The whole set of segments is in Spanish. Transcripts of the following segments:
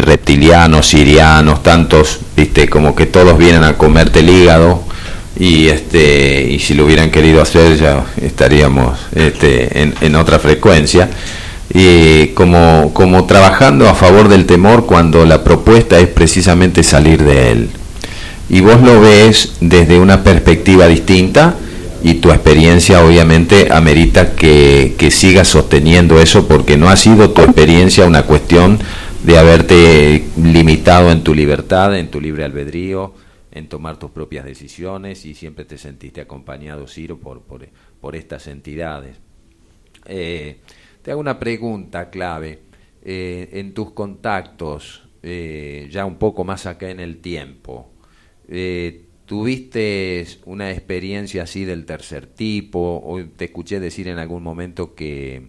reptilianos, sirianos, tantos, viste, como que todos vienen a comerte el hígado y este y si lo hubieran querido hacer ya estaríamos este, en, en otra frecuencia y como, como trabajando a favor del temor cuando la propuesta es precisamente salir de él. Y vos lo ves desde una perspectiva distinta y tu experiencia obviamente amerita que, que sigas sosteniendo eso porque no ha sido tu experiencia una cuestión de haberte limitado en tu libertad, en tu libre albedrío, en tomar tus propias decisiones y siempre te sentiste acompañado, Ciro, por, por, estas entidades. Eh, te hago una pregunta clave. Eh, en tus contactos, eh, ya un poco más acá en el tiempo, eh, ¿tuviste una experiencia así del tercer tipo? O te escuché decir en algún momento que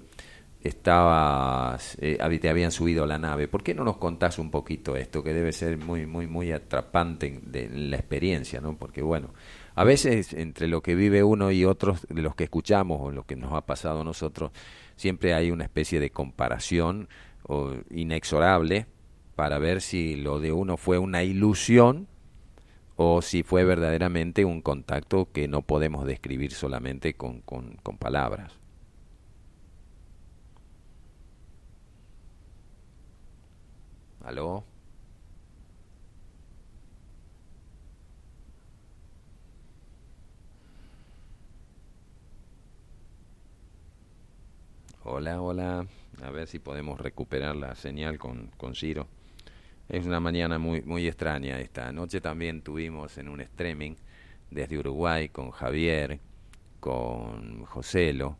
estabas, te habían subido a la nave. ¿Por qué no nos contás un poquito esto? Que debe ser muy, muy, muy atrapante de la experiencia, ¿no? Porque bueno, a veces entre lo que vive uno y otros de los que escuchamos o lo que nos ha pasado a nosotros, siempre hay una especie de comparación o, inexorable para ver si lo de uno fue una ilusión o si fue verdaderamente un contacto que no podemos describir solamente con, con palabras. Hola, hola. A ver si podemos recuperar la señal con, con Ciro. Es una mañana muy, muy extraña esta. Anoche también tuvimos en un streaming desde Uruguay con Javier, con Joselo.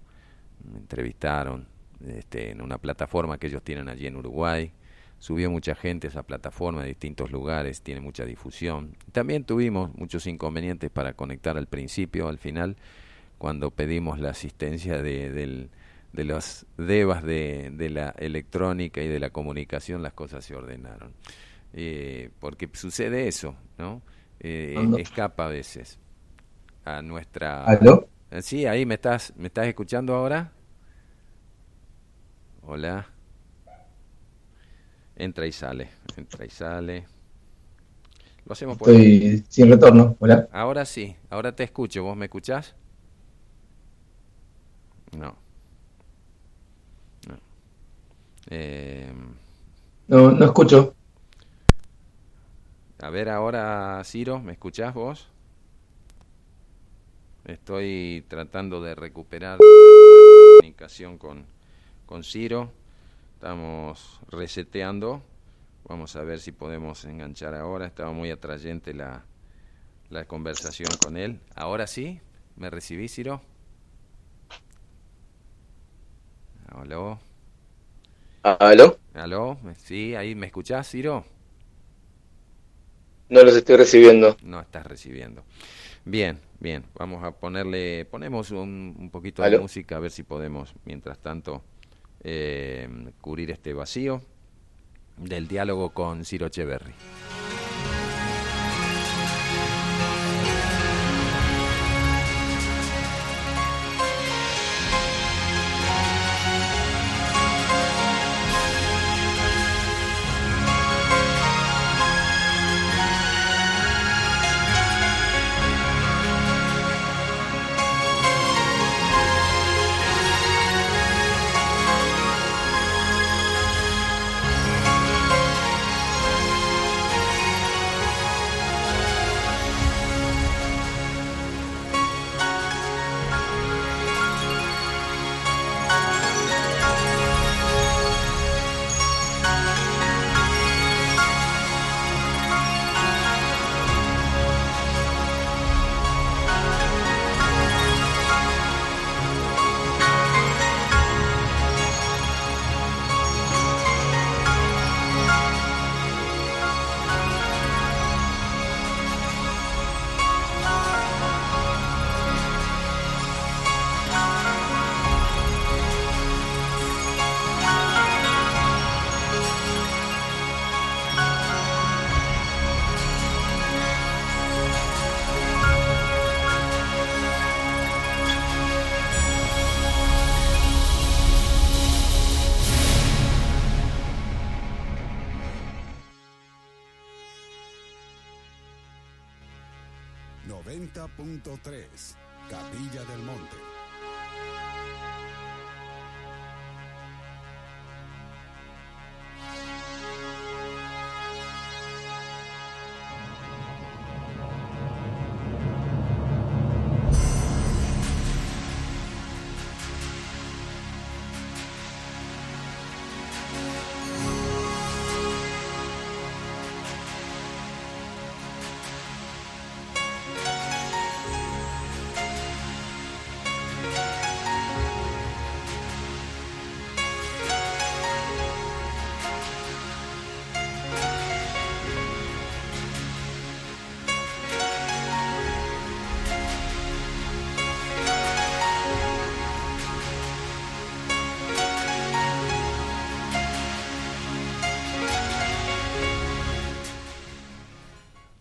Me entrevistaron este, en una plataforma que ellos tienen allí en Uruguay. Subió mucha gente a esa plataforma de distintos lugares, tiene mucha difusión. También tuvimos muchos inconvenientes para conectar al principio, al final, cuando pedimos la asistencia de, del de los devas de, de, la electrónica y de la comunicación las cosas se ordenaron. Eh, porque sucede eso, ¿no? Eh, escapa a veces a nuestra... ¿Aló? Eh, sí, ahí me estás, ¿me estás escuchando ahora? Hola. Entra y sale, entra y sale. Lo hacemos por Estoy sin retorno, hola. Ahora sí, ahora te escucho, ¿vos me escuchás? No. Eh, no, no escucho. A ver ahora, Ciro, ¿me escuchás vos? Estoy tratando de recuperar la comunicación con, con Ciro. Estamos reseteando. Vamos a ver si podemos enganchar ahora. Estaba muy atrayente la, la conversación con él. Ahora sí, ¿me recibí, Ciro? Hola. ¿Aló? ¿Aló? Sí, ahí me escuchás, Ciro. No los estoy recibiendo. No estás recibiendo. Bien, bien. Vamos a ponerle, ponemos un, un poquito de música a ver si podemos, mientras tanto, eh, cubrir este vacío del diálogo con Ciro Echeverry. 90.3, Capilla del Monte.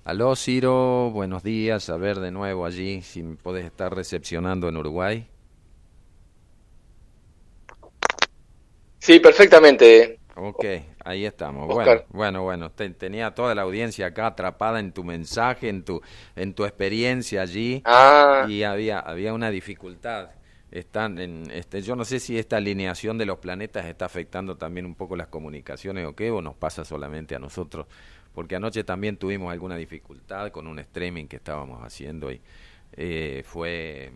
Aló Ciro, buenos días, a ver de nuevo allí si me podés estar recepcionando en Uruguay. Sí, perfectamente. Ok, ahí estamos. Bueno, bueno, bueno, tenía toda la audiencia acá atrapada en tu mensaje, en tu, en tu experiencia allí ah. y había, había una dificultad. Están en, este, yo no sé si esta alineación de los planetas está afectando también un poco las comunicaciones o qué, o nos pasa solamente a nosotros porque anoche también tuvimos alguna dificultad con un streaming que estábamos haciendo y eh, fue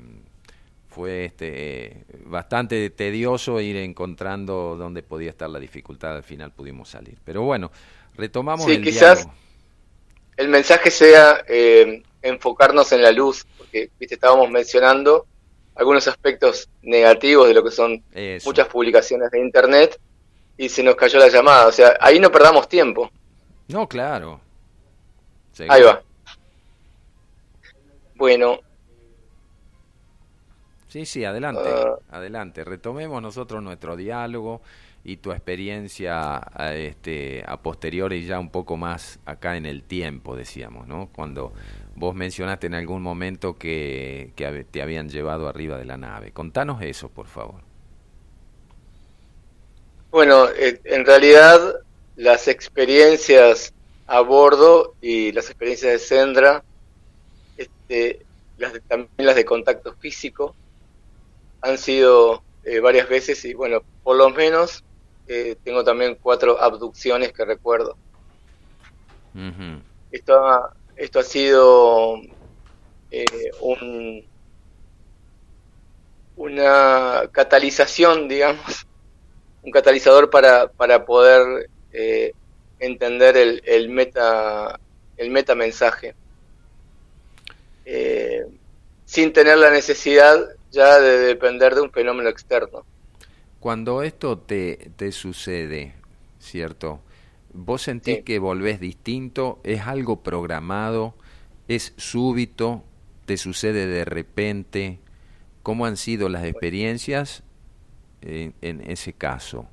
fue este bastante tedioso ir encontrando dónde podía estar la dificultad al final pudimos salir. Pero bueno retomamos sí, quizás el mensaje sea eh, enfocarnos en la luz porque viste estábamos mencionando algunos aspectos negativos de lo que son muchas publicaciones de internet y se nos cayó la llamada. O sea ahí no perdamos tiempo no, claro. Ahí va. Bueno. Sí, sí, adelante, ah. adelante. Retomemos nosotros nuestro diálogo y tu experiencia a, este, a posteriori ya un poco más acá en el tiempo, decíamos, ¿no? Cuando vos mencionaste en algún momento que, que te habían llevado arriba de la nave. Contanos eso, por favor. Bueno, eh, en realidad las experiencias a bordo y las experiencias de Sendra, este, las también las de contacto físico, han sido eh, varias veces y bueno, por lo menos eh, tengo también cuatro abducciones que recuerdo. esto, ha, esto ha sido eh, un, una catalización, digamos, un catalizador para, para poder eh, entender el, el, meta el meta mensaje eh, sin tener la necesidad ya de depender de un fenómeno externo. Cuando esto te, te sucede, ¿cierto? ¿Vos sentís que volvés distinto? ¿Es algo programado? ¿Es súbito? ¿Te sucede de repente? ¿Cómo han sido las experiencias en, en ese caso?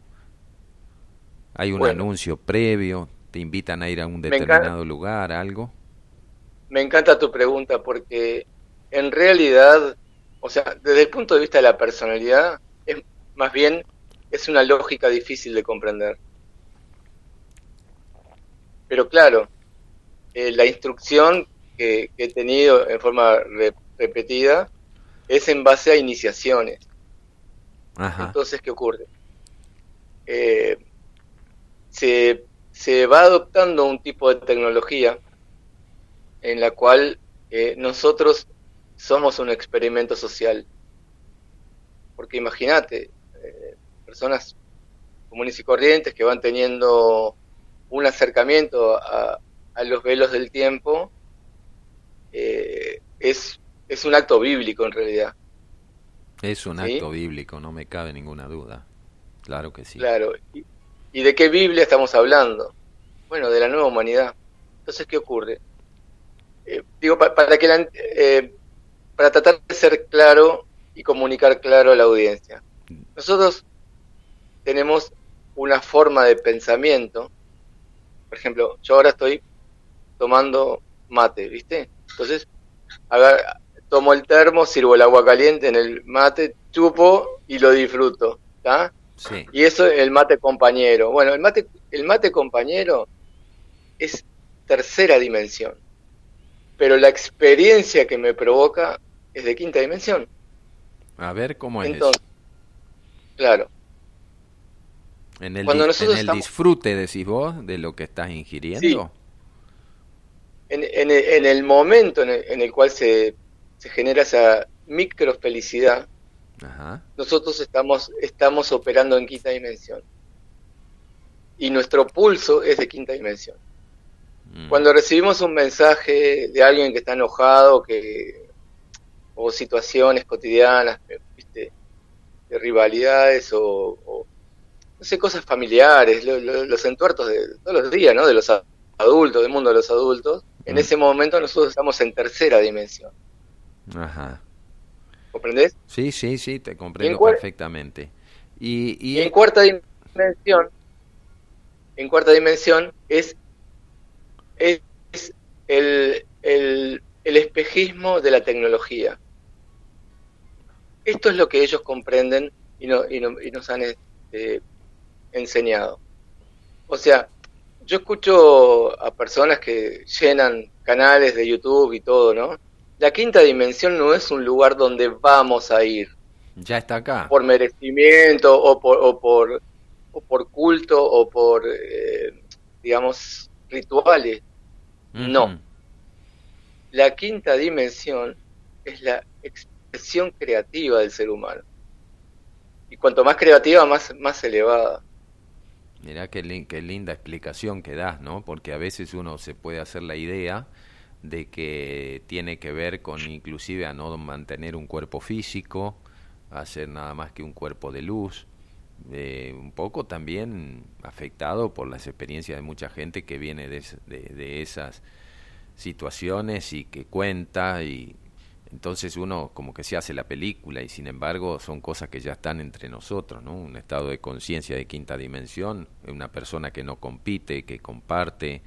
¿Hay un anuncio previo? ¿Te invitan a ir a un determinado lugar, algo? Me encanta tu pregunta porque en realidad, o sea, desde el punto de vista de la personalidad, es más bien es una lógica difícil de comprender. Pero claro, eh, la instrucción que, he tenido en forma repetida es en base a iniciaciones. Entonces, ¿qué ocurre? Eh, se, se va adoptando un tipo de tecnología en la cual eh, nosotros somos un experimento social. Porque imagínate, eh, personas comunes y corrientes que van teniendo un acercamiento a, a los velos del tiempo, eh, es, es un acto bíblico en realidad. Es un acto bíblico, no me cabe ninguna duda. Claro que sí. Claro, ¿Y de qué Biblia estamos hablando? Bueno, de la nueva humanidad. Entonces, ¿qué ocurre? Eh, digo, para, que eh, para tratar de ser claro y comunicar claro a la audiencia. Nosotros tenemos una forma de pensamiento. Por ejemplo, yo ahora estoy tomando mate, ¿viste? Entonces, tomo el termo, sirvo el agua caliente en el mate, chupo y lo disfruto. Y eso el mate compañero. Bueno, el mate, el mate compañero es tercera dimensión. pero la experiencia que me provoca es de quinta dimensión. A ver cómo es. Entonces, claro. En el, Cuando nosotros en el disfrute, decís vos, de lo que estás ingiriendo. En, en, el momento en el, cual se, se, genera esa micro felicidad, nosotros estamos, estamos operando en quinta dimensión. Y nuestro pulso es de quinta dimensión. Mm. Cuando recibimos un mensaje de alguien que está enojado, que o situaciones cotidianas, ¿viste? de rivalidades o, no sé, cosas familiares, los entuertos de todos los días, ¿no? De los adultos, del mundo de los adultos. En mm. ese momento nosotros estamos en tercera dimensión. Ajá. ¿Comprendés? Sí, sí, sí, te comprendo perfectamente. Y, y en cuarta dimensión, en cuarta dimensión es es el, el, espejismo de la tecnología. Esto es lo que ellos comprenden y, no, y, nos han este, enseñado. O sea, yo escucho a personas que llenan canales de YouTube y todo, ¿no? La quinta dimensión no es un lugar donde vamos a ir. Ya está acá. Por merecimiento o por, o por, o por culto o por, eh, digamos, rituales. No. La quinta dimensión es la expresión creativa del ser humano. Y cuanto más creativa, más, más elevada. Mirá qué, qué linda explicación que das, ¿no? Porque a veces uno se puede hacer la idea de que tiene que ver con inclusive a no mantener un cuerpo físico, a ser nada más que un cuerpo de luz, eh, un poco también afectado por las experiencias de mucha gente que viene de, de, esas situaciones y que cuenta y entonces uno como que se hace la película y sin embargo son cosas que ya están entre nosotros, ¿no? Un estado de conciencia de quinta dimensión, una persona que no compite, que comparte,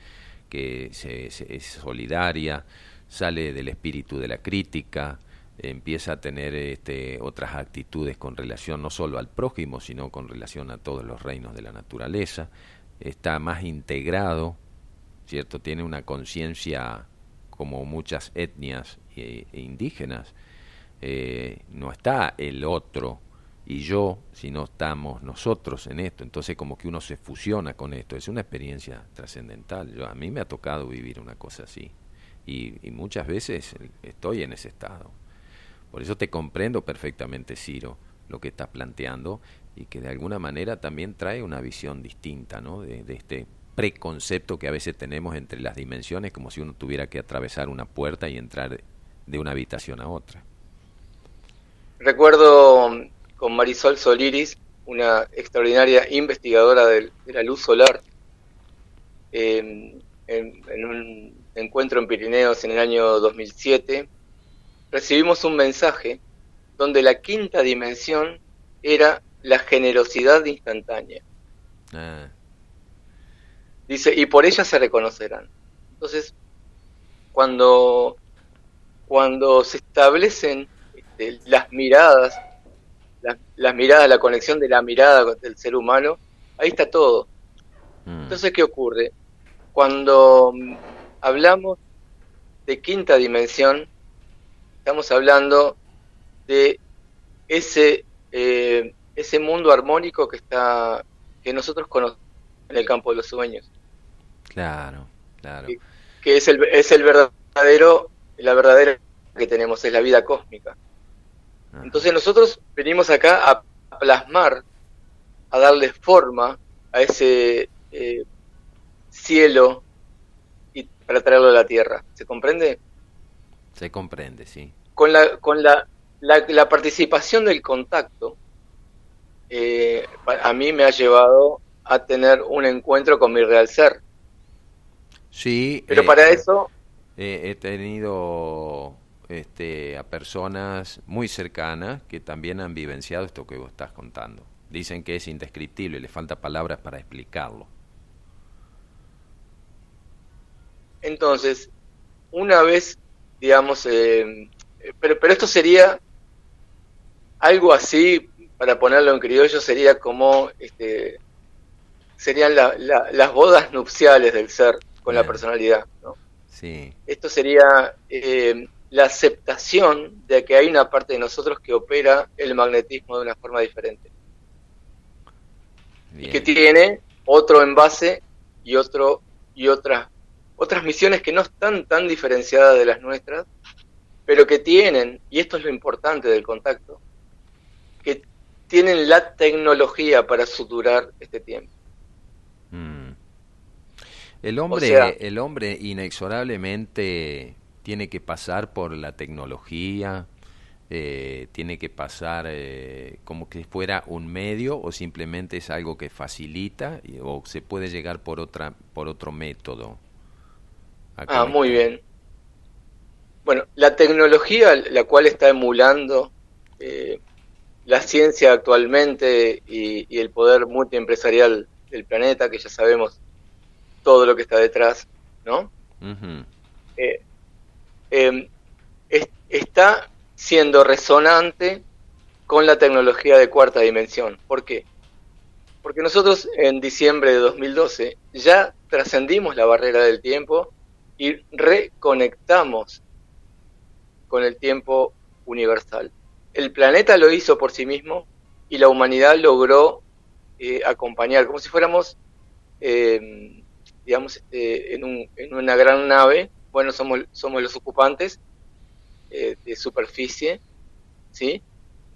que se, es solidaria, sale del espíritu de la crítica, empieza a tener este, otras actitudes con relación no solo al prójimo, sino con relación a todos los reinos de la naturaleza, está más integrado, ¿cierto? Tiene una conciencia como muchas etnias e, indígenas. Eh, no está el otro y yo, sino estamos nosotros en esto. Entonces como que uno se fusiona con esto. Es una experiencia trascendental. A mí me ha tocado vivir una cosa así. y muchas veces estoy en ese estado. Por eso te comprendo perfectamente, Ciro, lo que estás planteando y que de alguna manera también trae una visión distinta ¿no? de, este preconcepto que a veces tenemos entre las dimensiones, como si uno tuviera que atravesar una puerta y entrar de una habitación a otra. Recuerdo con Marisol Soliris, una extraordinaria investigadora de, la luz solar, en, en, un encuentro en Pirineos en el año 2007, recibimos un mensaje donde la quinta dimensión era la generosidad instantánea. Ah. Dice, y por ella se reconocerán. Entonces, cuando, cuando se establecen este, las miradas, las, miradas, la conexión de la mirada del ser humano, ahí está todo. Mm. Entonces, ¿qué ocurre? Cuando hablamos de quinta dimensión, estamos hablando de ese, eh, ese mundo armónico que está que nosotros conocemos en el campo de los sueños. Claro, claro. Que, es, el, es el verdadero, la verdadera que tenemos, es la vida cósmica. Entonces nosotros venimos acá a plasmar, a darle forma a ese eh, cielo y para traerlo a la tierra. ¿Se comprende? Se comprende, sí. Con la, con la, la, participación del contacto, eh, a mí me ha llevado a tener un encuentro con mi real ser. Sí. Pero para eh, eso... Eh, he tenido este, a personas muy cercanas que también han vivenciado esto que vos estás contando. Dicen que es indescriptible, le falta palabras para explicarlo. Entonces, una vez digamos, eh, pero, pero esto sería algo así, para ponerlo en criollo, sería como, este, serían las bodas nupciales del ser con la personalidad, ¿no? Sí. Esto sería eh, la aceptación de que hay una parte de nosotros que opera el magnetismo de una forma diferente. Y que tiene otro envase y otro y otras otras misiones que no están tan diferenciadas de las nuestras, pero que tienen, y esto es lo importante del contacto, que tienen la tecnología para suturar este tiempo. Mm. El hombre, el hombre inexorablemente tiene que pasar por la tecnología, eh, tiene que pasar eh, como que fuera un medio o simplemente es algo que facilita o se puede llegar por otra por otro método. Ah, muy bien. Bueno, la tecnología la cual está emulando eh, la ciencia actualmente y, el poder multiempresarial del planeta, que ya sabemos todo lo que está detrás, ¿no? Em, está siendo resonante con la tecnología de cuarta dimensión. ¿Por qué? Porque nosotros en diciembre de 2012 ya trascendimos la barrera del tiempo y reconectamos con el tiempo universal. El planeta lo hizo por sí mismo y la humanidad logró eh, acompañar, como si fuéramos, em, digamos, en, en una gran nave bueno, somos, somos los ocupantes eh, de superficie, ¿sí?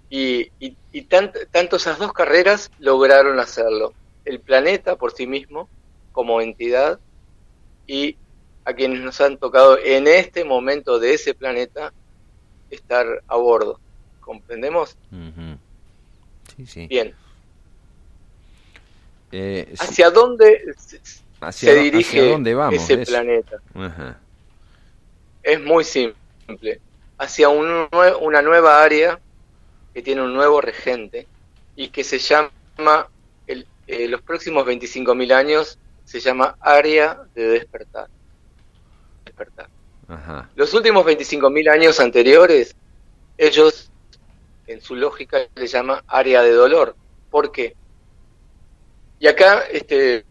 Y, y, tanto esas dos carreras lograron hacerlo. El planeta por sí mismo, como entidad, y a quienes nos han tocado en este momento de ese planeta estar a bordo. ¿Comprendemos? Sí, sí. Bien. Eh, ¿Hacia dónde se, dirige ese planeta? Ajá es muy simple. Hacia una nueva área que tiene un nuevo regente y que se llama, el, eh, los próximos 25.000 años, se llama área de despertar. despertar. Los últimos 25.000 años anteriores, ellos, en su lógica, le llaman área de dolor. ¿Por qué? Y acá este,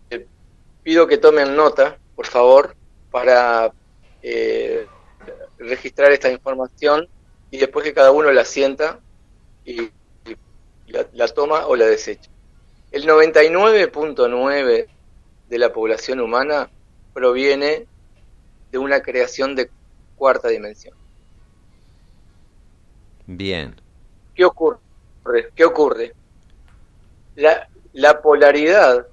pido que tomen nota, por favor, para eh, registrar esta información y después que cada uno la sienta y, la, toma o la desecha. El 99.9 de la población humana proviene de una creación de cuarta dimensión. Bien. ¿Qué ocurre? ¿Qué ocurre? La, la polaridad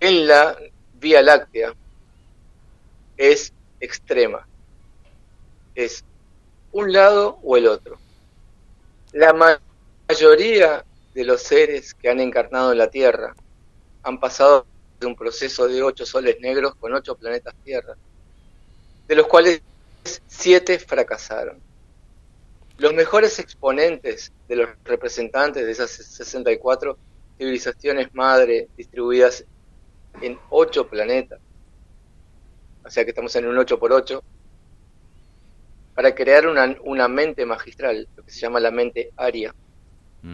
en la Vía Láctea es extrema es un lado o el otro. La mayoría de los seres que han encarnado en la Tierra han pasado de un proceso de ocho soles negros con ocho planetas Tierra, de los cuales siete fracasaron. Los mejores exponentes de los representantes de esas 64 civilizaciones madre distribuidas en ocho planetas, o sea que estamos en un 8 por 8, para crear una, una mente magistral, lo que se llama la mente aria.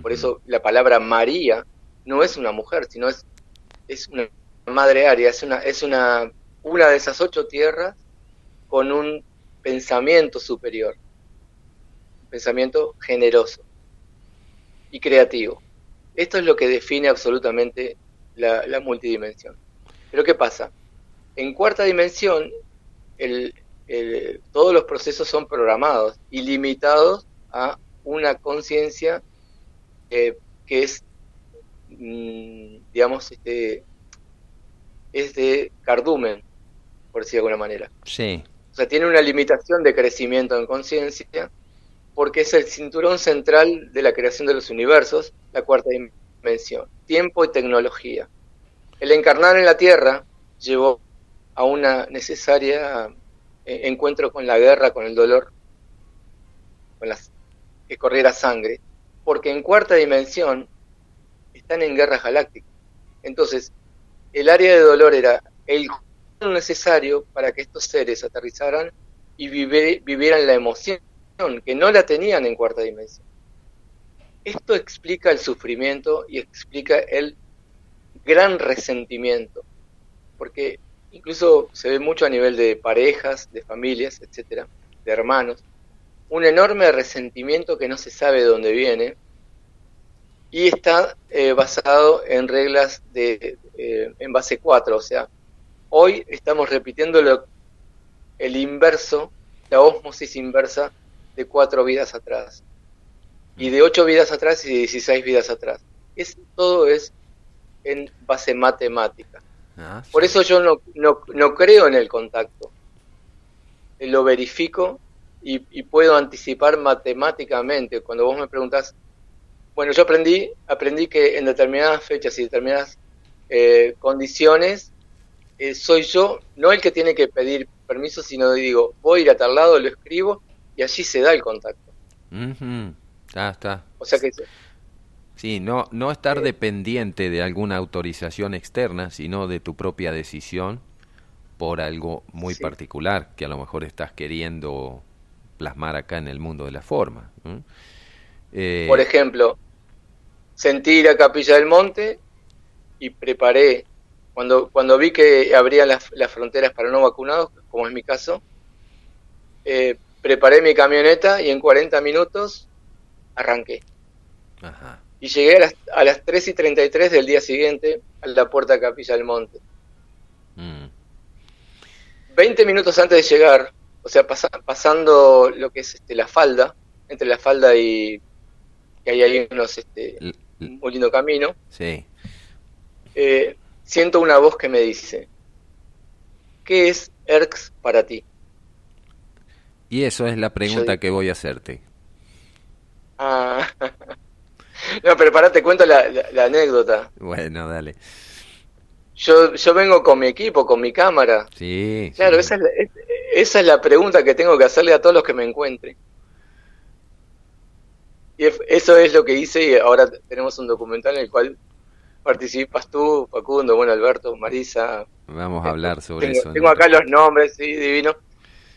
Por eso la palabra María no es una mujer, sino es, es una madre aria, es una, es una, una de esas ocho tierras con un pensamiento superior, un pensamiento generoso y creativo. Esto es lo que define absolutamente la, la multidimensión. Pero ¿qué pasa? En cuarta dimensión, el, todos los procesos son programados y limitados a una conciencia eh, que es, mm, digamos, este, es de cardumen, por decir de alguna manera. Sí. O sea, tiene una limitación de crecimiento en conciencia porque es el cinturón central de la creación de los universos, la cuarta dimensión, tiempo y tecnología. El encarnar en la Tierra llevó a una necesaria eh, encuentro con la guerra, con el dolor, con las que corriera sangre, porque en cuarta dimensión están en guerras galácticas. Entonces, el área de dolor era el necesario para que estos seres aterrizaran y vivieran la emoción que no la tenían en cuarta dimensión. Esto explica el sufrimiento y explica el gran resentimiento, porque incluso se ve mucho a nivel de parejas, de familias, etcétera, de hermanos, un enorme resentimiento que no se sabe de dónde viene y está eh, basado en reglas de eh, en base 4, o sea, hoy estamos repitiendo lo, el inverso, la osmosis inversa de cuatro vidas atrás y de ocho vidas atrás y de 16 vidas atrás. Es, todo es en base matemática. Ah, Por eso yo no, no, no, creo en el contacto. Lo verifico y, y, puedo anticipar matemáticamente. Cuando vos me preguntas, bueno, yo aprendí, aprendí que en determinadas fechas y determinadas eh, condiciones eh, soy yo, no el que tiene que pedir permiso, sino digo, voy a ir a tal lado, lo escribo y allí se da el contacto. Ah, está. O sea que Sí, no, no estar dependiente de alguna autorización externa, sino de tu propia decisión por algo muy particular que a lo mejor estás queriendo plasmar acá en el mundo de la forma. Eh, por ejemplo, sentir a Capilla del Monte y preparé, cuando, cuando vi que abrían las, las fronteras para no vacunados, como es mi caso, eh, preparé mi camioneta y en 40 minutos arranqué. Ajá y llegué a las, a las 3 y 33 del día siguiente a la puerta de Capilla del Monte. 20 mm. minutos antes de llegar, o sea, pasando lo que es este, la falda, entre la falda y que hay ahí unos, este, un lindo camino, sí. Eh, siento una voz que me dice, ¿qué es ERX para ti? Y eso es la pregunta que voy a hacerte. Ah, No, pero pará, te cuento la, anécdota. Bueno, dale. Yo, yo vengo con mi equipo, con mi cámara. Sí. Claro, Esa, es la, esa es la pregunta que tengo que hacerle a todos los que me encuentren. Y eso es lo que hice y ahora tenemos un documental en el cual participas tú, Facundo, bueno, Alberto, Marisa. Vamos a hablar sobre eso. Tengo acá los nombres, sí, divino.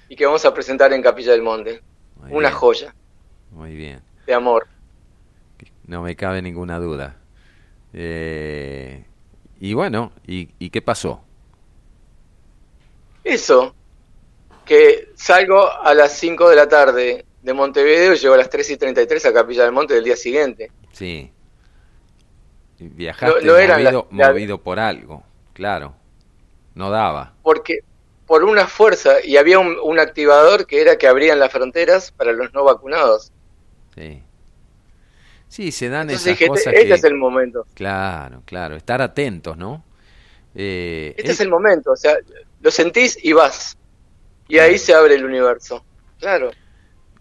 Y que vamos a presentar en Capilla del Monte. Una joya. Muy bien. De amor no me cabe ninguna duda. Eh, y bueno, ¿y, qué pasó? Eso, que salgo a las 5 de la tarde de Montevideo y llego a las 3 y 33 a Capilla del Monte del día siguiente. Sí. Viajaste no, era movido, por algo, claro. No daba. Porque por una fuerza, y había un, un activador que era que abrían las fronteras para los no vacunados. Sí. Sí, se dan esas cosas. Este, es el momento. Claro, claro, estar atentos, ¿no? Eh, este es... el momento, o sea, lo sentís y vas. Y ahí se abre el universo. Claro.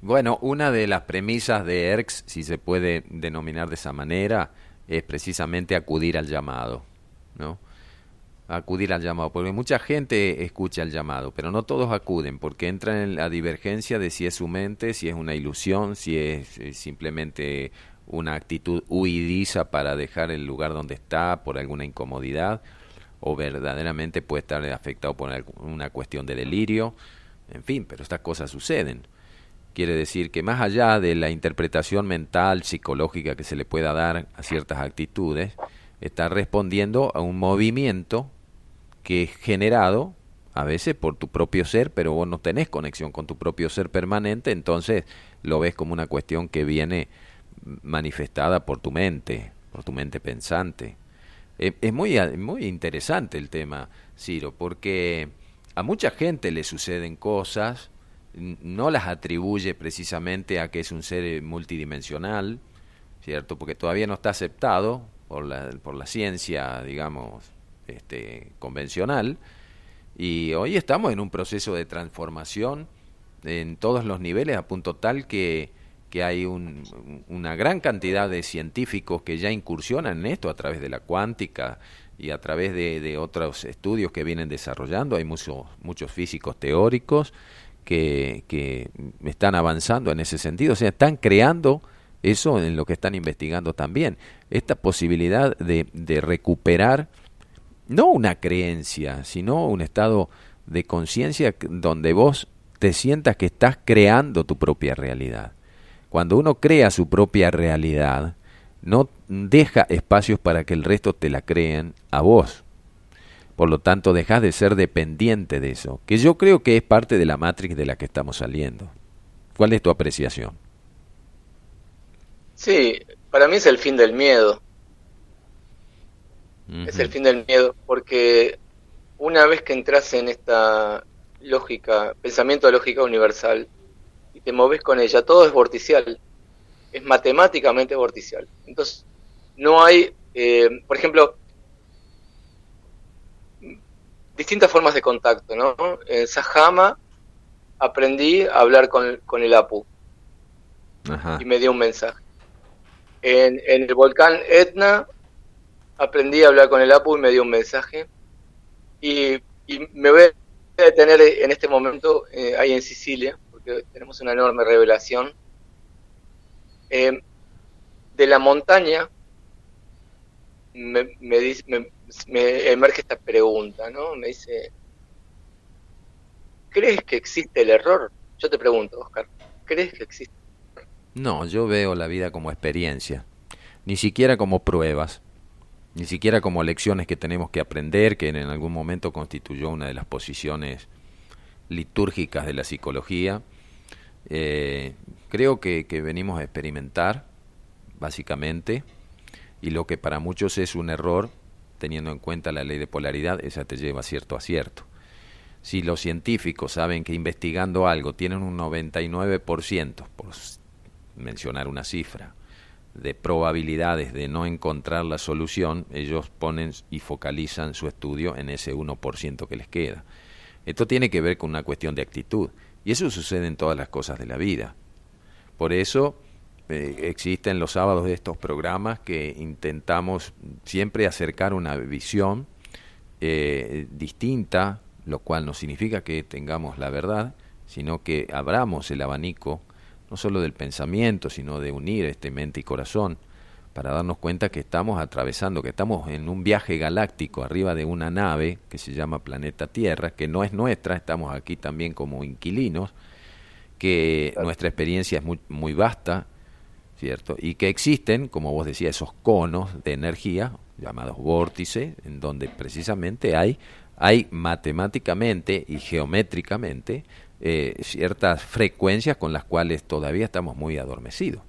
Bueno, una de las premisas de ERX, si se puede denominar de esa manera, es precisamente acudir al llamado, ¿no? Acudir al llamado, porque mucha gente escucha el llamado, pero no todos acuden, porque entran en la divergencia de si es su mente, si es una ilusión, si es eh, simplemente una actitud huidiza para dejar el lugar donde está por alguna incomodidad o verdaderamente puede estar afectado por una cuestión de delirio, en fin, pero estas cosas suceden. Quiere decir que más allá de la interpretación mental, psicológica que se le pueda dar a ciertas actitudes, está respondiendo a un movimiento que es generado a veces por tu propio ser, pero vos no tenés conexión con tu propio ser permanente, entonces lo ves como una cuestión que viene manifestada por tu mente, por tu mente pensante. Eh, es muy, muy interesante el tema, Ciro, porque a mucha gente le suceden cosas, no las atribuye precisamente a que es un ser multidimensional, ¿cierto? Porque todavía no está aceptado por la, por la ciencia, digamos, este, convencional, y hoy estamos en un proceso de transformación en todos los niveles a punto tal que que hay una gran cantidad de científicos que ya incursionan en esto a través de la cuántica y a través de, otros estudios que vienen desarrollando. Hay muchos muchos físicos teóricos que, que están avanzando en ese sentido, o sea, están creando eso en lo que están investigando también, esta posibilidad de recuperar no una creencia, sino un estado de conciencia donde vos te sientas que estás creando tu propia realidad. Cuando uno crea su propia realidad, no deja espacios para que el resto te la creen a vos. Por lo tanto, dejas de ser dependiente de eso, que yo creo que es parte de la matrix de la que estamos saliendo. ¿Cuál es tu apreciación? Sí, para mí es el fin del miedo. Es el fin del miedo, porque una vez que entras en esta lógica, pensamiento de lógica universal, y te moves con ella, todo es vorticial, es matemáticamente vorticial. Entonces, no hay, eh, por ejemplo, distintas formas de contacto, ¿no? En Sajama aprendí a hablar con, con el Apu y me dio un mensaje. En, en, el volcán Etna aprendí a hablar con el Apu y me dio un mensaje. Y, y me voy a detener en este momento eh, ahí en Sicilia, porque tenemos una enorme revelación. Eh, de la montaña me, me, me, emerge esta pregunta, ¿no? Me dice, ¿crees que existe el error? Yo te pregunto, Oscar, ¿crees que existe? No, yo veo la vida como experiencia, ni siquiera como pruebas, ni siquiera como lecciones que tenemos que aprender, que en algún momento constituyó una de las posiciones litúrgicas de la psicología. Eh, creo que, venimos a experimentar, básicamente, y lo que para muchos es un error, teniendo en cuenta la ley de polaridad, esa te lleva cierto a cierto. Si los científicos saben que investigando algo tienen un 99%, por mencionar una cifra, de probabilidades de no encontrar la solución, ellos ponen y focalizan su estudio en ese 1% que les queda. Esto tiene que ver con una cuestión de actitud, y eso sucede en todas las cosas de la vida. Por eso eh, existen los sábados de estos programas que intentamos siempre acercar una visión eh, distinta, lo cual no significa que tengamos la verdad, sino que abramos el abanico no solo del pensamiento, sino de unir este mente y corazón para darnos cuenta que estamos atravesando, que estamos en un viaje galáctico arriba de una nave que se llama planeta Tierra, que no es nuestra, estamos aquí también como inquilinos, que nuestra experiencia es muy, muy vasta, ¿cierto? Y que existen, como vos decías, esos conos de energía llamados vórtices, en donde precisamente hay, hay matemáticamente y geométricamente eh, ciertas frecuencias con las cuales todavía estamos muy adormecidos.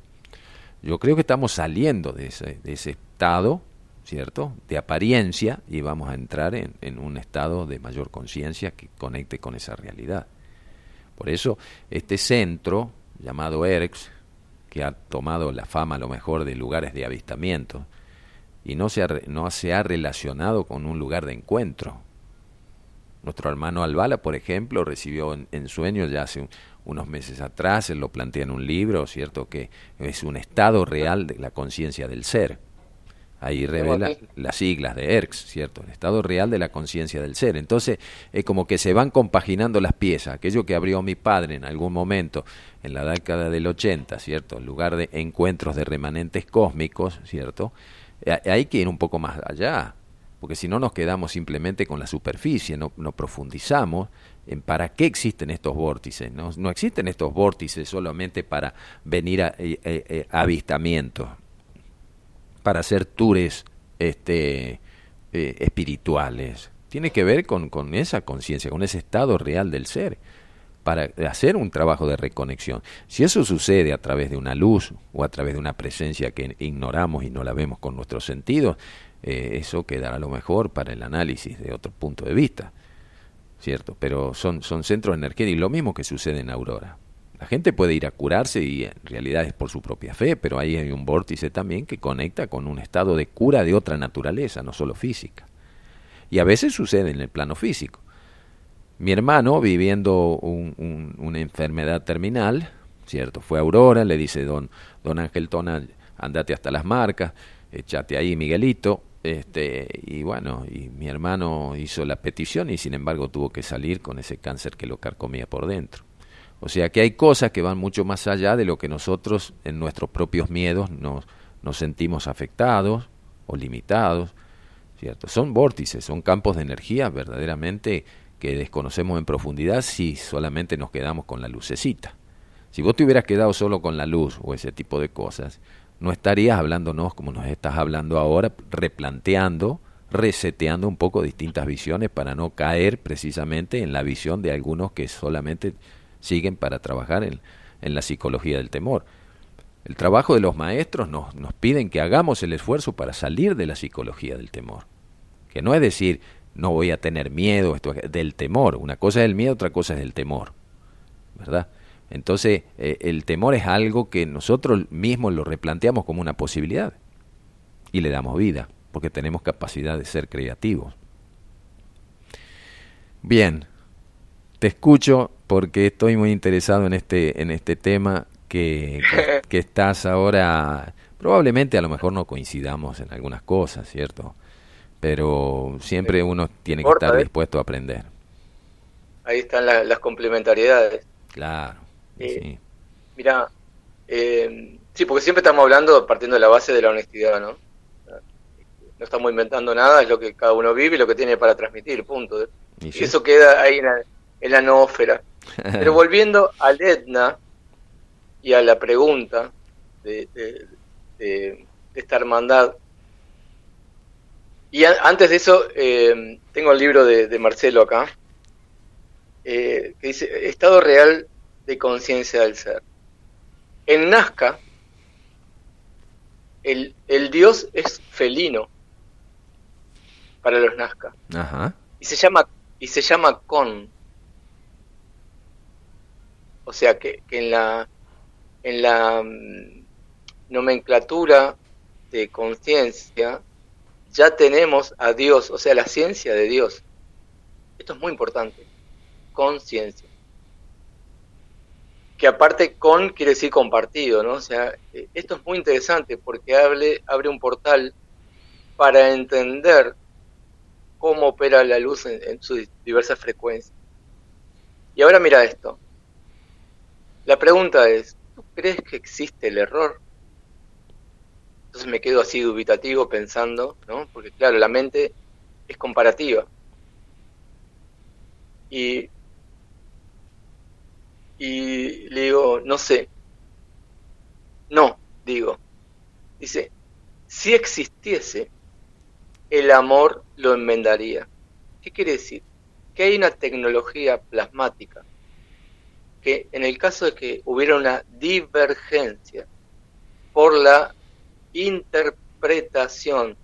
Yo creo que estamos saliendo de ese, de ese estado, ¿cierto?, de apariencia y vamos a entrar en, en un estado de mayor conciencia que conecte con esa realidad. Por eso, este centro llamado ERX, que ha tomado la fama a lo mejor de lugares de avistamiento y no se ha, no se ha relacionado con un lugar de encuentro. Nuestro hermano Albala, por ejemplo, recibió en, sueños ya hace unos meses atrás, él lo plantea en un libro, ¿cierto? Que es un estado real de la conciencia del ser. Ahí revela las siglas de ERX, ¿cierto? El estado real de la conciencia del ser. Entonces, es como que se van compaginando las piezas. Aquello que abrió mi padre en algún momento, en la década del 80, ¿cierto? En lugar de encuentros de remanentes cósmicos, ¿cierto? Hay que ir un poco más allá, porque si no nos quedamos simplemente con la superficie, no, no profundizamos en para qué existen estos vórtices. No, existen estos vórtices solamente para venir a, eh, eh, eh, avistamientos para hacer tours este, eh, espirituales. Tiene que ver con, esa conciencia, con ese estado real del ser, para hacer un trabajo de reconexión. Si eso sucede a través de una luz o a través de una presencia que ignoramos y no la vemos con nuestros sentidos, eso quedará lo mejor para el análisis de otro punto de vista. ¿Cierto? Pero son, son centros energéticos, lo mismo que sucede en Aurora. La gente puede ir a curarse y en realidad es por su propia fe, pero ahí hay un vórtice también que conecta con un estado de cura de otra naturaleza, no solo física. Y a veces sucede en el plano físico. Mi hermano, viviendo una enfermedad terminal, ¿cierto? Fue a Aurora, le dice don, don Ángel Tona, andate hasta las marcas, échate ahí Miguelito, este, y bueno, y mi hermano hizo la petición y sin embargo tuvo que salir con ese cáncer que lo carcomía por dentro. O sea que hay cosas que van mucho más allá de lo que nosotros en nuestros propios miedos nos, nos sentimos afectados o limitados, ¿cierto? Son vórtices, son campos de energía verdaderamente que desconocemos en profundidad si solamente nos quedamos con la lucecita. Si vos te hubieras quedado solo con la luz o ese tipo de cosas, no estarías hablándonos como nos estás hablando ahora, replanteando, reseteando un poco distintas visiones para no caer precisamente en la visión de algunos que solamente siguen para trabajar en, la psicología del temor. El trabajo de los maestros nos, nos piden que hagamos el esfuerzo para salir de la psicología del temor. Que no es decir, no voy a tener miedo esto, del temor. Una cosa es el miedo, otra cosa es el temor. ¿Verdad? Entonces, eh, el temor es algo que nosotros mismos lo replanteamos como una posibilidad y le damos vida, porque tenemos capacidad de ser creativos. Bien, te escucho porque estoy muy interesado en este, en este tema que, que, estás ahora, probablemente a lo mejor no coincidamos en algunas cosas, ¿cierto? Pero siempre uno tiene que estar ¿eh? dispuesto a aprender. Ahí están las complementariedades. Claro. Eh, sí. Mira, eh, sí, porque siempre estamos hablando partiendo de la base de la honestidad, ¿no? No estamos inventando nada, es lo que cada uno vive y lo que tiene para transmitir, punto. Y, eso queda ahí en la, en la noósfera. Pero volviendo al Etna y a la pregunta de, de, esta hermandad, y antes de eso, eh, tengo el libro de, Marcelo acá, eh, que dice Estado Real de conciencia del ser. En Nazca, el, el, dios es felino para los Nazca. Y se llama y se llama con. O sea que, que en la en la mm, nomenclatura de conciencia ya tenemos a Dios, o sea, la ciencia de Dios. Esto es muy importante. Conciencia que aparte con quiere decir compartido, ¿no? O sea, eh, esto es muy interesante porque abre, abre un portal para entender cómo opera la luz en, sus diversas frecuencias. Y ahora mira esto. La pregunta es, ¿tú crees que existe el error? Entonces me quedo así dubitativo pensando, ¿no? Porque claro, la mente es comparativa. Y y le digo, no sé. No, digo. Dice, si existiese, el amor lo enmendaría. ¿Qué quiere decir? Que hay una tecnología plasmática que en el caso de que hubiera una divergencia por la interpretación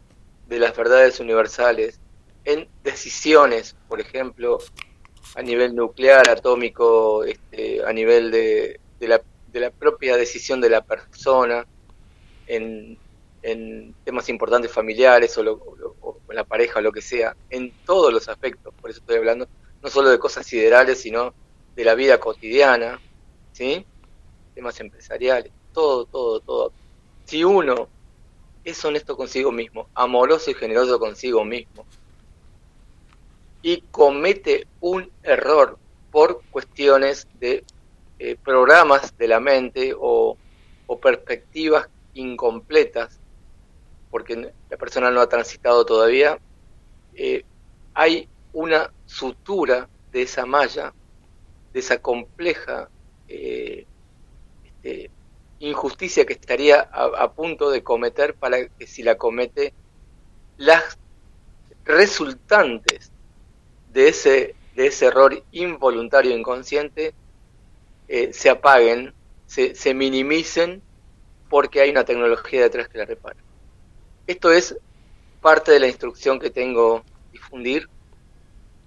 de las verdades universales en decisiones, por ejemplo, a nivel nuclear, atómico, este, a nivel de, de, la, de, la, propia decisión de la persona, en, en temas importantes familiares o, lo, la pareja o lo que sea, en todos los aspectos, por eso estoy hablando, no solo de cosas siderales, sino de la vida cotidiana, ¿sí? temas empresariales, todo, todo, todo. Si uno es honesto consigo mismo, amoroso y generoso consigo mismo, y comete un error por cuestiones de eh, programas de la mente o, perspectivas incompletas, porque la persona no ha transitado todavía, eh, hay una sutura de esa malla, de esa compleja eh, este, injusticia que estaría a, a, punto de cometer para que si la comete, las resultantes de ese, de ese error involuntario inconsciente eh, se apaguen, se, se minimicen porque hay una tecnología detrás que la repara. Esto es parte de la instrucción que tengo difundir,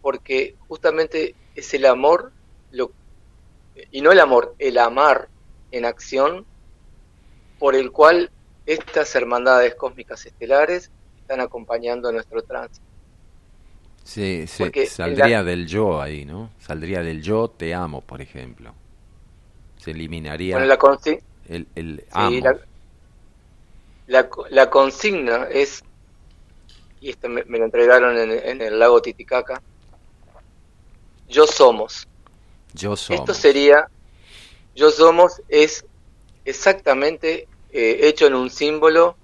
porque justamente es el amor, lo, y no el amor, el amar en acción, por el cual estas hermandades cósmicas estelares están acompañando nuestro tránsito. Sí, saldría del yo ahí, ¿no? Saldría del yo te amo, por ejemplo. Se eliminaría la el, el amo. la, la, consigna es, y esto me, lo entregaron en, el lago Titicaca, yo somos. Yo somos. Esto sería, yo somos es exactamente eh, hecho en un símbolo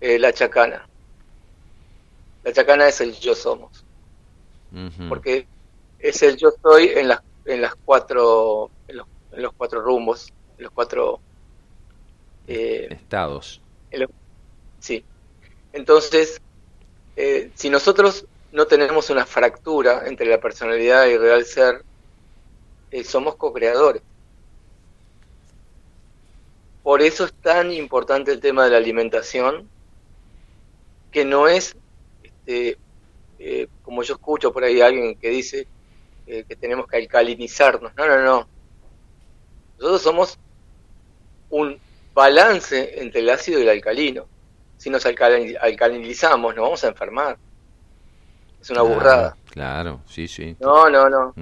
eh, la chacana. La chacana es el yo somos porque es el yo soy en las en las cuatro en los, cuatro rumbos en los cuatro eh, estados. sí. Entonces eh, si nosotros no tenemos una fractura entre la personalidad y el real ser, eh, somos co-creadores. Por eso es tan importante el tema de la alimentación, que no es, este, eh, como yo escucho por ahí alguien que dice que tenemos que alcalinizarnos. No, no, no. Nosotros somos un balance entre el ácido y el alcalino. Si nos alcalinizamos, nos vamos a enfermar. Es una burrada. Claro, sí, sí. No, no, no.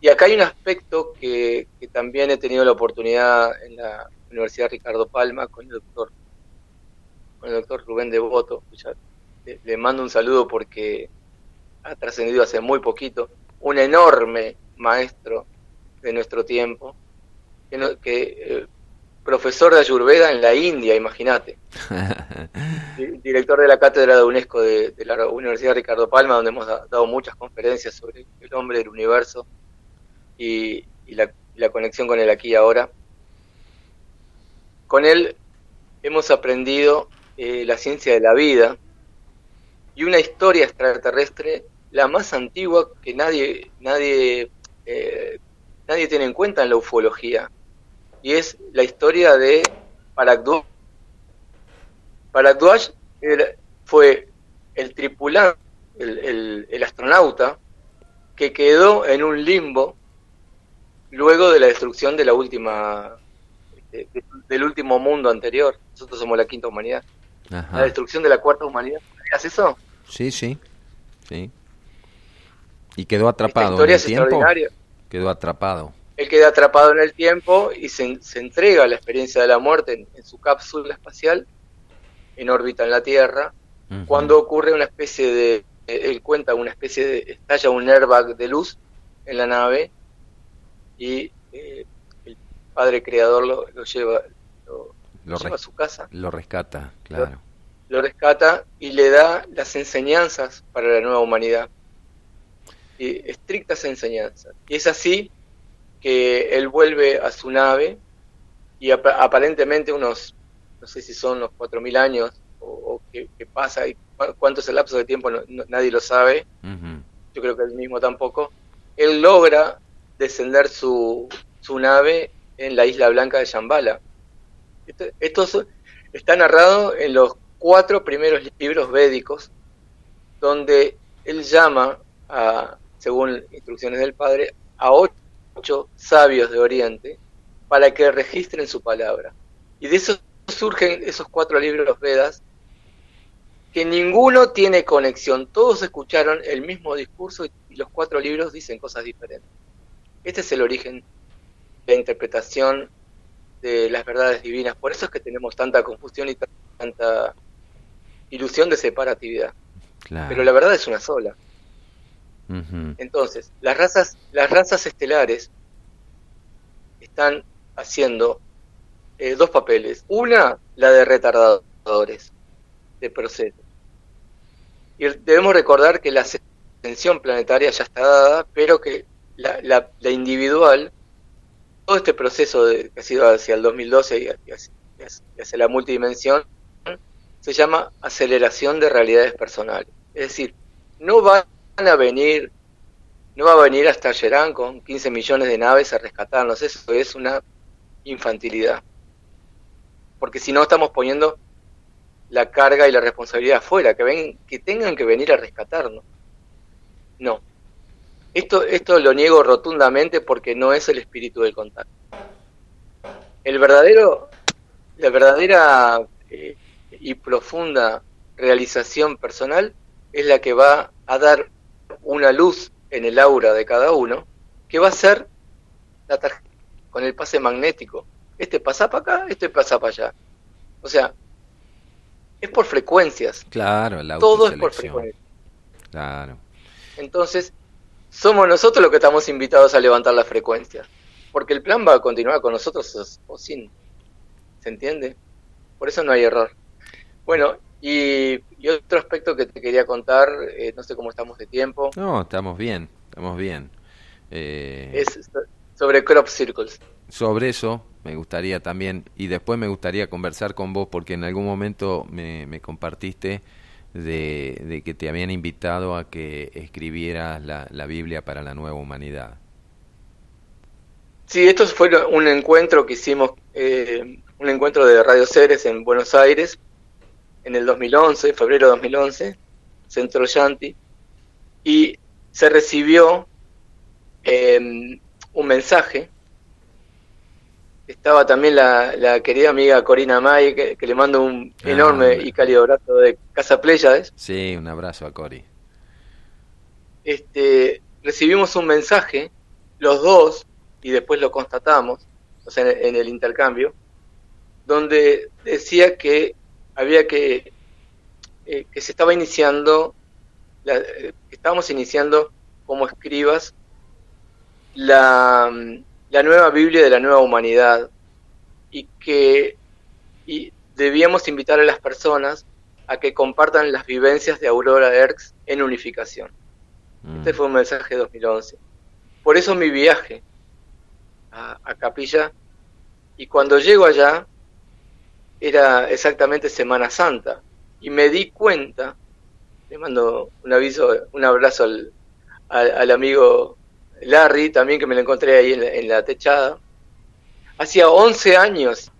Y acá hay un aspecto que, también he tenido la oportunidad en la Universidad Ricardo Palma con el doctor, con el doctor Rubén Devoto. Le, le mando un saludo porque ha trascendido hace muy poquito. Un enorme maestro de nuestro tiempo, que, que eh, profesor de Ayurveda en la India, imagínate. Director de la cátedra de UNESCO de, la Universidad Ricardo Palma, donde hemos dado muchas conferencias sobre el hombre del universo y, la, conexión con el aquí y ahora. Con él hemos aprendido eh, la ciencia de la vida y una historia extraterrestre, la más antigua que nadie, nadie eh, nadie tiene en cuenta en la ufología, y es la historia de Parakduash. Parakduash fue el tripulante, el, astronauta, que quedó en un limbo luego de la destrucción de la última del último mundo anterior. Nosotros somos la quinta humanidad. La destrucción de la cuarta humanidad. ¿Sabías eso? Sí, sí, sí. Y quedó atrapado en el tiempo quedó atrapado. Él queda atrapado en el tiempo y se, entrega a la experiencia de la muerte en, su cápsula espacial en órbita en la Tierra, cuando ocurre una especie de, él cuenta una especie de, estalla un airbag de luz en la nave y eh, el padre creador lo, lleva, lo, lleva a su casa. Lo rescata, claro. Lo rescata y le da las enseñanzas para la nueva humanidad estrictas enseñanzas. Y es así que él vuelve a su nave y aparentemente unos, no sé si son unos 4.000 años o, qué, pasa y cuánto es el lapso de tiempo, nadie lo sabe, yo creo que él mismo tampoco, él logra descender su, su nave en la isla blanca de Shambhala. Esto, está narrado en los cuatro primeros libros védicos, donde él llama a, según instrucciones del Padre, a ocho sabios de Oriente para que registren su palabra. Y de eso surgen esos cuatro libros Vedas, que ninguno tiene conexión. Todos escucharon el mismo discurso y los cuatro libros dicen cosas diferentes. Este es el origen de la interpretación de las verdades divinas. Por eso es que tenemos tanta confusión y tanta ilusión de separatividad. Pero la verdad es una sola. Entonces, las razas, las razas estelares están haciendo eh, dos papeles. Una, la de retardadores de proceso. Y debemos recordar que la ascensión planetaria ya está dada, pero que la, la, individual, todo este proceso de, que ha sido hacia el 2012 y hacia, hacia la multidimensión, se llama aceleración de realidades personales. Es decir, no va a venir, no va a venir hasta Yerán con 15 millones de naves a rescatarnos, eso es una infantilidad. Porque si no estamos poniendo la carga y la responsabilidad afuera, que, ven, que tengan que venir a rescatarnos. No. Esto, esto lo niego rotundamente porque no es el espíritu del contacto. El verdadero, la verdadera eh, y profunda realización personal es la que va a dar una luz en el aura de cada uno, que va a ser la tarjeta con el pase magnético. Este pasa para acá, este pasa para allá. O sea, es por frecuencias. Claro, Todo es por frecuencias. Claro. Entonces, somos nosotros los que estamos invitados a levantar las frecuencias. Porque el plan va a continuar con nosotros o sin. ¿Se entiende? Por eso no hay error. Bueno, y, otro aspecto que te quería contar, eh, no sé cómo estamos de tiempo. No, estamos bien, estamos bien. Eh, es sobre crop circles. Sobre eso me gustaría también, y después me gustaría conversar con vos porque en algún momento me, compartiste de, que te habían invitado a que escribieras la, la Biblia para la nueva humanidad. Sí, esto fue un encuentro que hicimos, eh, un encuentro de Radio Ceres en Buenos Aires en el 2011, febrero de 2011, Centro Yanti, y se recibió em, un mensaje. Estaba también la, querida amiga Corina May, que, le mando un ah, enorme y cálido abrazo de Casa Pléyades. Sí, un abrazo a Cori. Este, recibimos un mensaje, los dos, y después lo constatamos, o sea, en, el intercambio, donde decía que había que, eh, que se estaba iniciando, la, eh, estábamos iniciando como escribas la, la, nueva Biblia de la nueva humanidad y que y debíamos invitar a las personas a que compartan las vivencias de Aurora Erx en unificación. Este mm. fue un mensaje de 2011. Por eso mi viaje, a, Capilla y cuando llego allá era exactamente Semana Santa y me di cuenta, le mando un aviso, un abrazo al, al, amigo Larry también que me lo encontré ahí en la, techada, hacía 11 años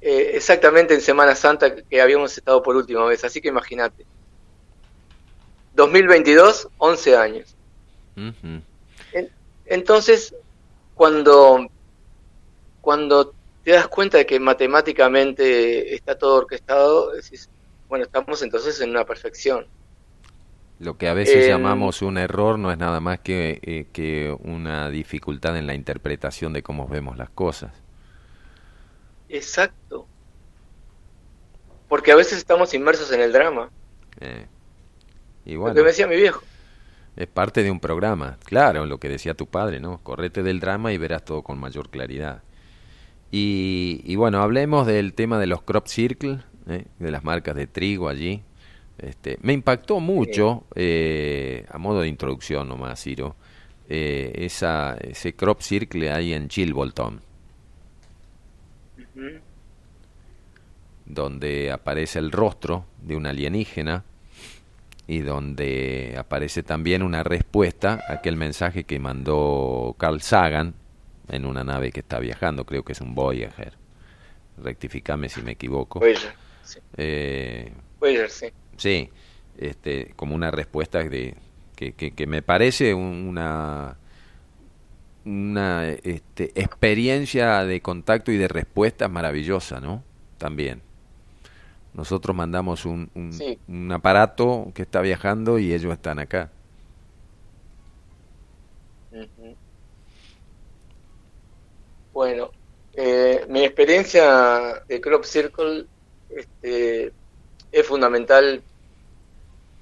eh, exactamente en Semana Santa que habíamos estado por última vez, así que imagínate. 2022, 11 años. Entonces, cuando, cuando te das cuenta de que matemáticamente está todo orquestado, decís, bueno, estamos entonces en una perfección. Lo que a veces em, llamamos un error no es nada más que, eh, que una dificultad en la interpretación de cómo vemos las cosas. Exacto. Porque a veces estamos inmersos en el drama. Eh. Y Lo que me decía mi viejo. Es parte de un programa, claro, lo que decía tu padre, ¿no? Correte del drama y verás todo con mayor claridad. Y, bueno, hablemos del tema de los crop circle, ¿eh? de las marcas de trigo allí. Este, me impactó mucho, eh, a modo de introducción nomás, Ciro, eh, esa, ese crop circle ahí en Chilbolton, donde aparece el rostro de un alienígena y donde aparece también una respuesta a aquel mensaje que mandó Carl Sagan en una nave que está viajando, creo que es un Voyager. Rectificame si me equivoco. Voyager, sí. Eh, sí. Sí, este, como una respuesta de, que, que, me parece una, una este, experiencia de contacto y de respuesta maravillosa, ¿no? También. Nosotros mandamos un, un, aparato que está viajando y ellos están acá. Bueno, eh, mi experiencia de Crop Circle este, es fundamental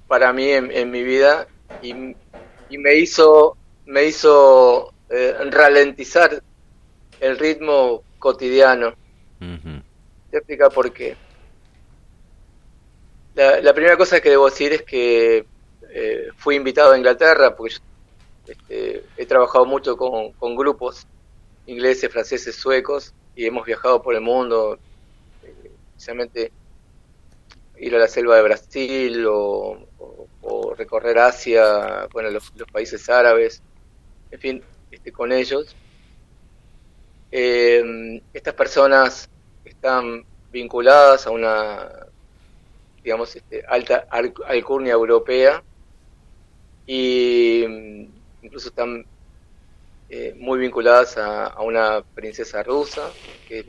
para mí en, mi vida y, me hizo me hizo eh, ralentizar el ritmo cotidiano. Te explica por qué. La, primera cosa que debo decir es que eh, fui invitado a Inglaterra porque este, he trabajado mucho con, grupos ingleses, franceses, suecos y hemos viajado por el mundo, especialmente ir a la selva de Brasil o, recorrer Asia, bueno, los, países árabes, en fin, este, con ellos. Eh, estas personas están vinculadas a una digamos, este, alta alcurnia europea y mm, incluso están eh, muy vinculadas a, una princesa rusa, que es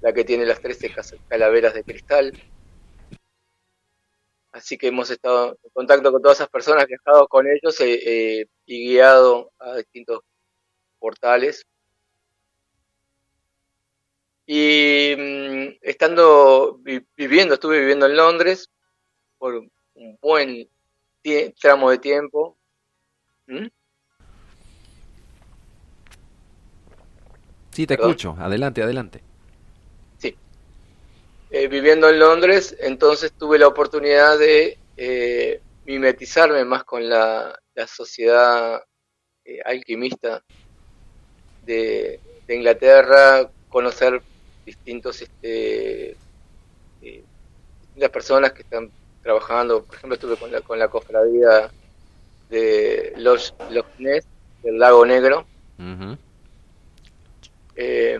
la, que tiene las 13 calaveras de cristal. Así que hemos estado en contacto con todas esas personas, viajado con ellos eh, eh, y guiado a distintos portales. Y mm, estando viviendo, estuve viviendo en Londres por un buen tramo de tiempo. ¿Mm? Sí, te escucho. Adelante, adelante. Sí. Eh, viviendo en Londres, entonces tuve la oportunidad de eh, mimetizarme más con la, sociedad eh, alquimista de, de Inglaterra, conocer distintos este, eh, las personas que están trabajando, por ejemplo, estuve con la, con la cofradía de los, los Ness, del Lago Negro. Eh,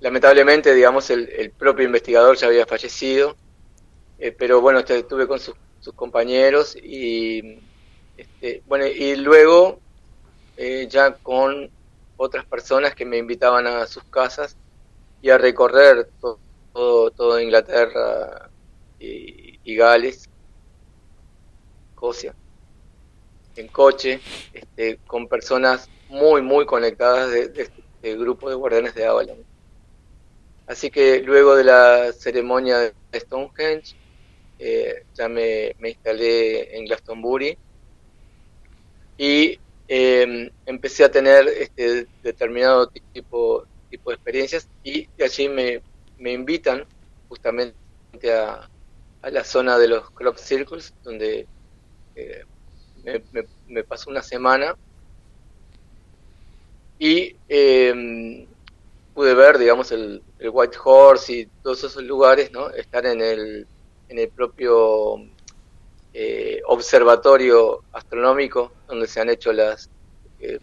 lamentablemente, digamos, el, propio investigador ya había fallecido, eh, pero bueno, este, estuve con sus, compañeros y, este, bueno, y luego eh, ya con otras personas que me invitaban a sus casas y a recorrer todo, todo, Inglaterra y, Gales, Escocia, en coche, este, con personas muy, muy conectadas de, grupo de guardianes de Avalon. Así que luego de la ceremonia de Stonehenge, eh, ya me, me, instalé en Glastonbury y eh, empecé a tener este determinado tipo, tipo de experiencias y allí me, me invitan justamente a, a, la zona de los crop circles, donde eh, me, me, pasó una semana y eh, pude ver, digamos, el, el, White Horse y todos esos lugares, ¿no? Estar en el, en el propio eh, observatorio astronómico donde se han hecho las, eh,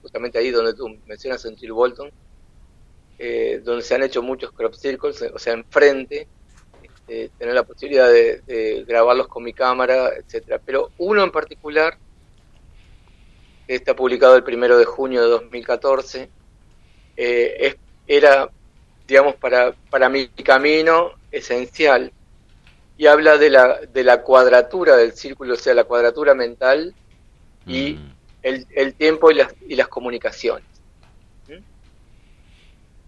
justamente ahí donde tú mencionas en Jill Bolton, eh, donde se han hecho muchos crop circles, o sea, enfrente, este, tener la posibilidad de, grabarlos con mi cámara, etcétera. Pero uno en particular, está publicado el primero de junio de 2014, es, era, digamos, para, para mi camino esencial y habla de la, de la cuadratura del círculo, o sea, la cuadratura mental y mm. el, el, tiempo y las, y las comunicaciones. ¿Mm?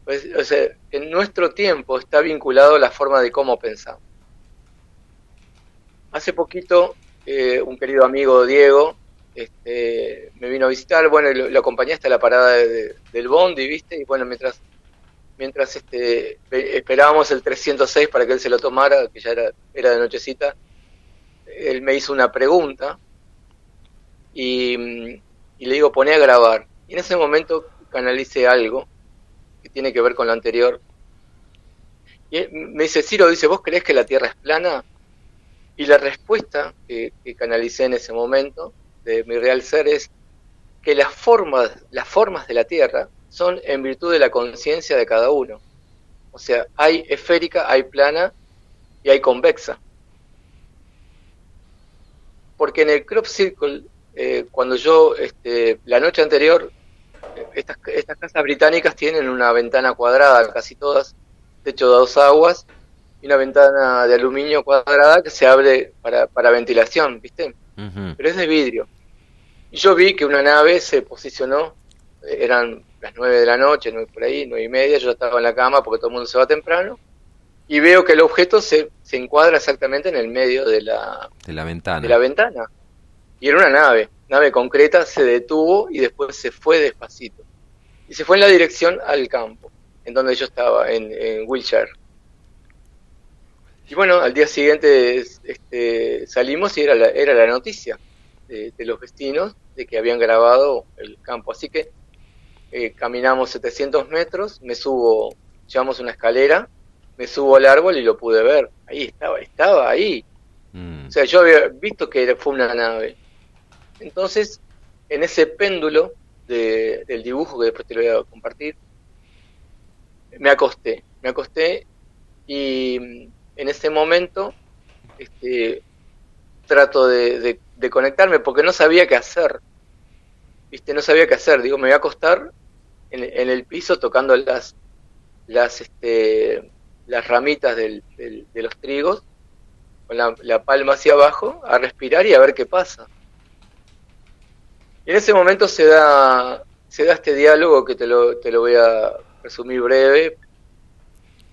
Pues, o sea, en nuestro tiempo está vinculado a la forma de cómo pensamos. Hace poquito, eh, un querido amigo Diego este, me vino a visitar, bueno, lo, acompañé hasta la parada del Bondi, ¿viste? Y bueno, mientras mientras este, esperábamos el 306 para que él se lo tomara, que ya era, era de nochecita, él me hizo una pregunta y, y, le digo, poné a grabar. Y en ese momento canalicé algo que tiene que ver con lo anterior. Y me dice, Ciro, dice, ¿vos crees que la Tierra es plana? Y la respuesta que canalicé en ese momento de mi real ser es que las formas, las formas de la Tierra son en virtud de la conciencia de cada uno. O sea, hay esférica, hay plana y hay convexa. Porque en el crop circle, eh, cuando yo, este, la noche anterior, estas, estas casas británicas tienen una ventana cuadrada, casi todas, techo de dos aguas, y una ventana de aluminio cuadrada que se abre para, para ventilación, ¿viste? Pero es de vidrio. Y yo vi que una nave se posicionó, eran las nueve de la noche, nueve por ahí, nueve y media, yo estaba en la cama porque todo el mundo se va temprano, y veo que el objeto se, se encuadra exactamente en el medio de la, de la ventana. De la ventana. Y era una nave, nave concreta, se detuvo y después se fue despacito. Y se fue en la dirección al campo, en donde yo estaba, en, en Wilshire. Y bueno, al día siguiente este, salimos y era la, era la noticia de, de los vecinos de que habían grabado el campo. Así que eh, caminamos 700 metros, me subo, llevamos una escalera, me subo al árbol y lo pude ver. Ahí estaba, estaba ahí. Mm. O sea, yo había visto que fue una nave. Entonces, en ese péndulo del dibujo que después te lo voy a compartir, me acosté, me acosté y mm, en ese momento este, trato de, de conectarme porque no sabía qué hacer. ¿Viste? No sabía qué hacer. Digo, me voy a acostar en, el piso tocando las, las, este, las ramitas del, de los trigos, con la, palma hacia abajo, a respirar y a ver qué pasa. Y en ese momento se da, se da este diálogo que te lo, te lo voy a resumir breve,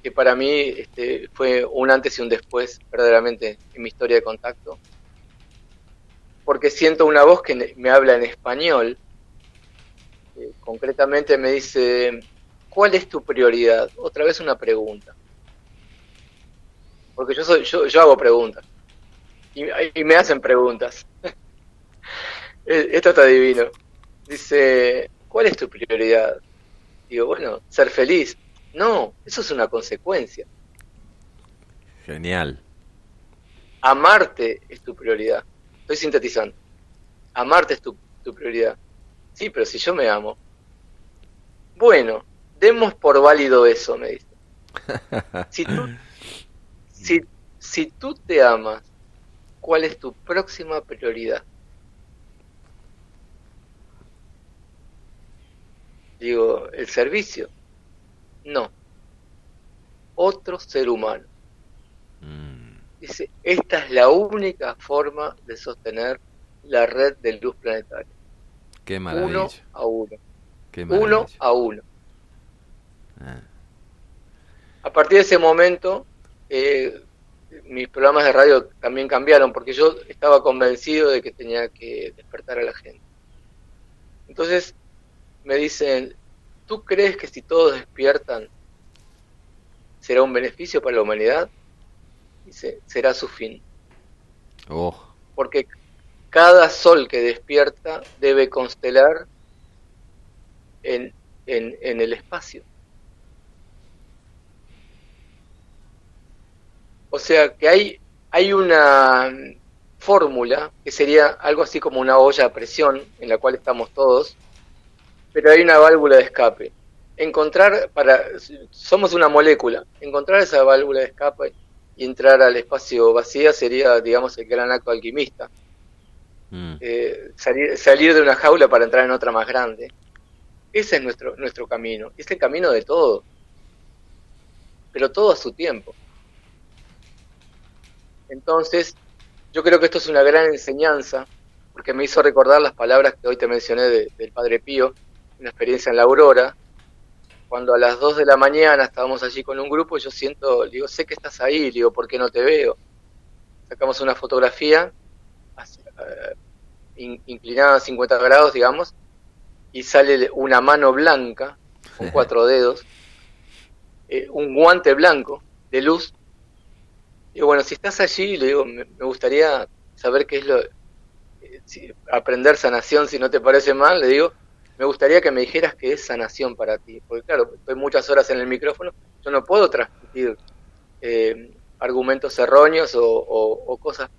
que para mí este, fue un antes y un después, verdaderamente, en mi historia de contacto. Porque siento una voz que me habla en español, concretamente me dice, ¿cuál es tu prioridad? Otra vez una pregunta. Porque yo, soy, yo, yo hago preguntas. Y, me hacen preguntas. E, esto está divino. Dice, ¿cuál es tu prioridad? Digo, bueno, ser feliz. No, eso es una consecuencia. Genial. Amarte es tu prioridad. Estoy sintetizando. Amarte es tu, tu prioridad. Sí, pero si yo me amo. Bueno, demos por válido eso, me dice. Si tú, si, si tú te amas, ¿cuál es tu próxima prioridad? Digo, ¿el servicio? No. Otro ser humano. Mm. Dice, esta es la única forma de sostener la red de luz planetaria. Qué maravilla. Uno a uno. uno a uno. Ah. A partir de ese momento, eh, mis programas de radio también cambiaron porque yo estaba convencido de que tenía que despertar a la gente. Entonces me dicen, ¿tú crees que si todos despiertan será un beneficio para la humanidad? Dice, será su fin. Oh. Porque cada sol que despierta debe constelar en, en el espacio. O sea que hay, hay una fórmula que sería algo así como una olla a presión en la cual estamos todos, pero hay una válvula de escape. Encontrar, para, somos una molécula, encontrar esa válvula de escape y entrar al espacio vacío sería, digamos, el gran acto alquimista. Mm. Eh, salir, salir de una jaula para entrar en otra más grande. Ese es nuestro, nuestro camino, es el camino de todo, pero todo a su tiempo. Entonces, yo creo que esto es una gran enseñanza, porque me hizo recordar las palabras que hoy te mencioné del Padre Pío, una experiencia en la Aurora, cuando a las 2 de la mañana estábamos allí con un grupo, yo siento, digo, sé que estás ahí, digo, ¿por qué no te veo? Sacamos una fotografía eh, inclinada a 50 grados, digamos, y sale una mano blanca, con cuatro dedos, eh, un guante blanco de luz, y bueno, si estás allí, le digo, me, gustaría saber qué es lo... Eh, aprender sanación, si no te parece mal, le digo, me gustaría que me dijeras qué es sanación para ti. Porque claro, estoy muchas horas en el micrófono, yo no puedo transmitir eh, argumentos erróneos o, cosas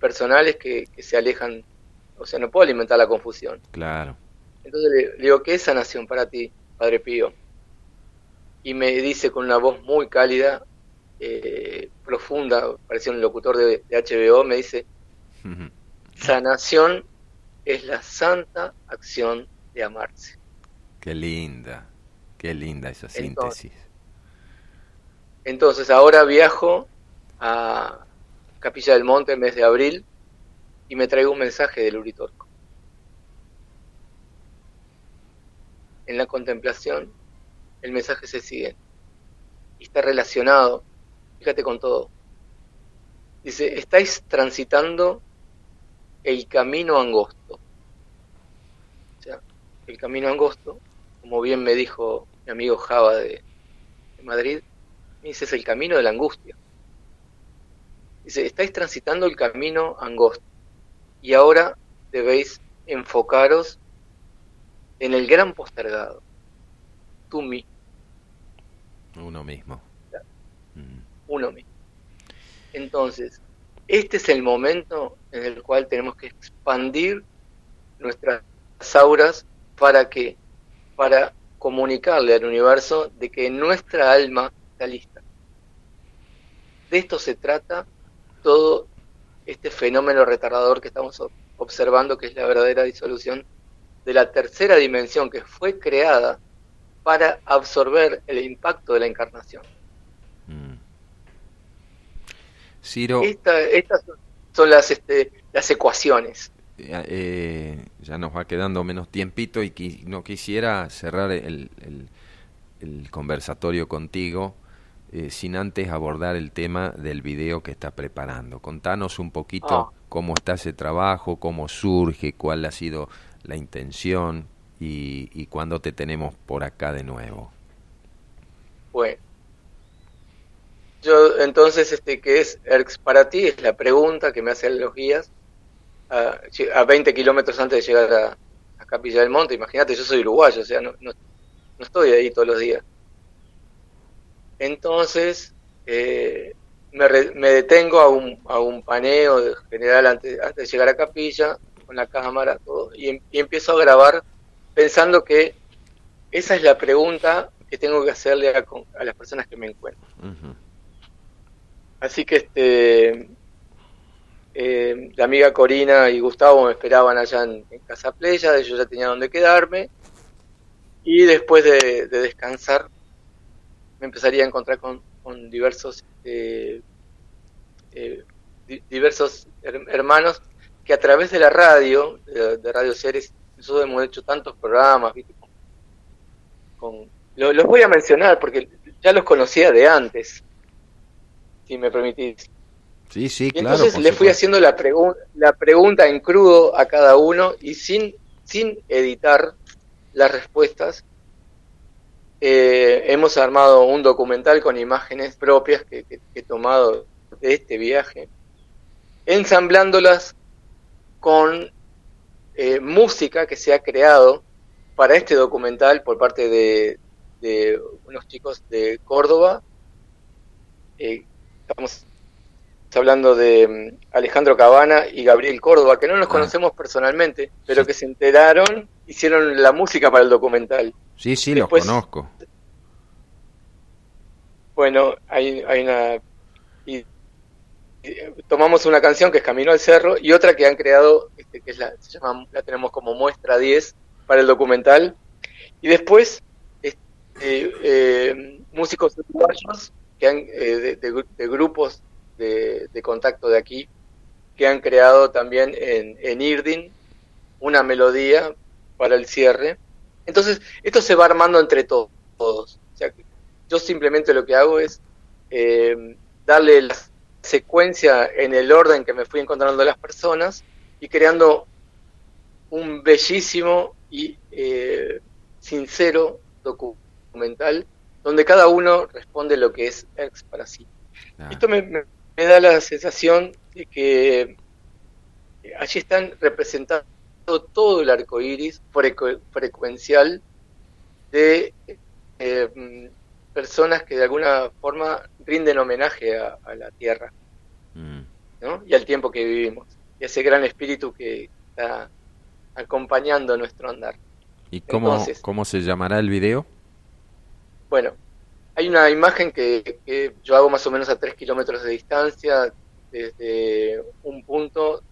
personales que, se alejan, o sea, no puedo alimentar la confusión. Claro. Entonces le, le digo, ¿qué es sanación para ti, Padre Pío? Y me dice con una voz muy cálida, eh, profunda, parecía un locutor de, HBO, me dice, sanación es la santa acción de amarse. Qué linda, qué linda esa síntesis. Entonces, ahora viajo a Capilla del Monte en mes de abril y me traigo un mensaje del Uritorco. En la contemplación, el mensaje se sigue y está relacionado Fíjate con todo. Dice, estáis transitando el camino angosto. El camino angosto, como bien me dijo mi amigo Java de, Madrid, dice, es el camino de la angustia. Dice, estáis transitando el camino angosto y ahora debéis enfocaros en el gran postergado, tú mismo. Uno mismo uno mismo. Entonces, este es el momento en el cual tenemos que expandir nuestras auras para que para comunicarle al universo de que nuestra alma está lista. De esto se trata todo este fenómeno retardador que estamos observando, que es la verdadera disolución de la tercera dimensión que fue creada para absorber el impacto de la encarnación. estas son las, este, las ecuaciones. Eh, ya nos va quedando menos tiempito y no quisiera cerrar el, el, conversatorio contigo eh, sin antes abordar el tema del video que está preparando. Contanos un poquito ah. cómo está ese trabajo, cómo surge, cuál ha sido la intención y, y cuándo te tenemos por acá de nuevo. Bueno, yo, entonces, este, ¿qué es ERX para ti? Es la pregunta que me hacen los guías a, a 20 kilómetros antes de llegar a, Capilla del Monte. Imagínate, yo soy uruguayo, o sea, no, no, estoy ahí todos los días. Entonces, eh, me, me detengo a un, a un paneo general antes, antes de llegar a capilla, con la cámara, todo, y, em, y empiezo a grabar pensando que esa es la pregunta que tengo que hacerle a, a las personas que me encuentro. Así que este eh, la amiga Corina y Gustavo me esperaban allá en, Casa Playa, yo ya tenía donde quedarme. Y después de, descansar, me empezaría a encontrar con, diversos eh, eh, diversos hermanos que a través de la radio, de, Radio Ceres, nosotros hemos hecho tantos programas, Con, los voy a mencionar porque ya los conocía de antes, si me permitís. Sí, sí, claro. Entonces le fui haciendo la, la pregunta en crudo a cada uno y sin, sin editar las respuestas. Eh, hemos armado un documental con imágenes propias que, he tomado de este viaje, ensamblándolas con eh, música que se ha creado para este documental por parte de, unos chicos de Córdoba. Eh, estamos hablando de mm, Alejandro Cabana y Gabriel Córdoba, que no nos ah. conocemos personalmente, pero que se enteraron, hicieron la música para el documental. Sí, sí, los conozco. Bueno, hay, hay una... Y, tomamos una canción que es Camino al Cerro y otra que han creado, este, que es la, se llama, la tenemos como muestra 10 para el documental. Y después, este, eh, músicos uruguayos que han, eh, de grupos de, contacto de aquí, que han creado también en, en Irdin una melodía para el cierre. Entonces, esto se va armando entre todos. O sea, yo simplemente lo que hago es eh, darle la secuencia en el orden que me fui encontrando las personas y creando un bellísimo y eh, sincero documental donde cada uno responde lo que es ex para sí. Ah. Esto me, me da la sensación de que allí están representando todo el arco iris frecuencial de eh, personas que de alguna forma rinden homenaje a, la tierra mm. y al tiempo que vivimos y ese gran espíritu que está acompañando nuestro andar. ¿Y cómo, cómo se llamará el video? Bueno, hay una imagen que, yo hago más o menos a 3 kilómetros de distancia, desde un punto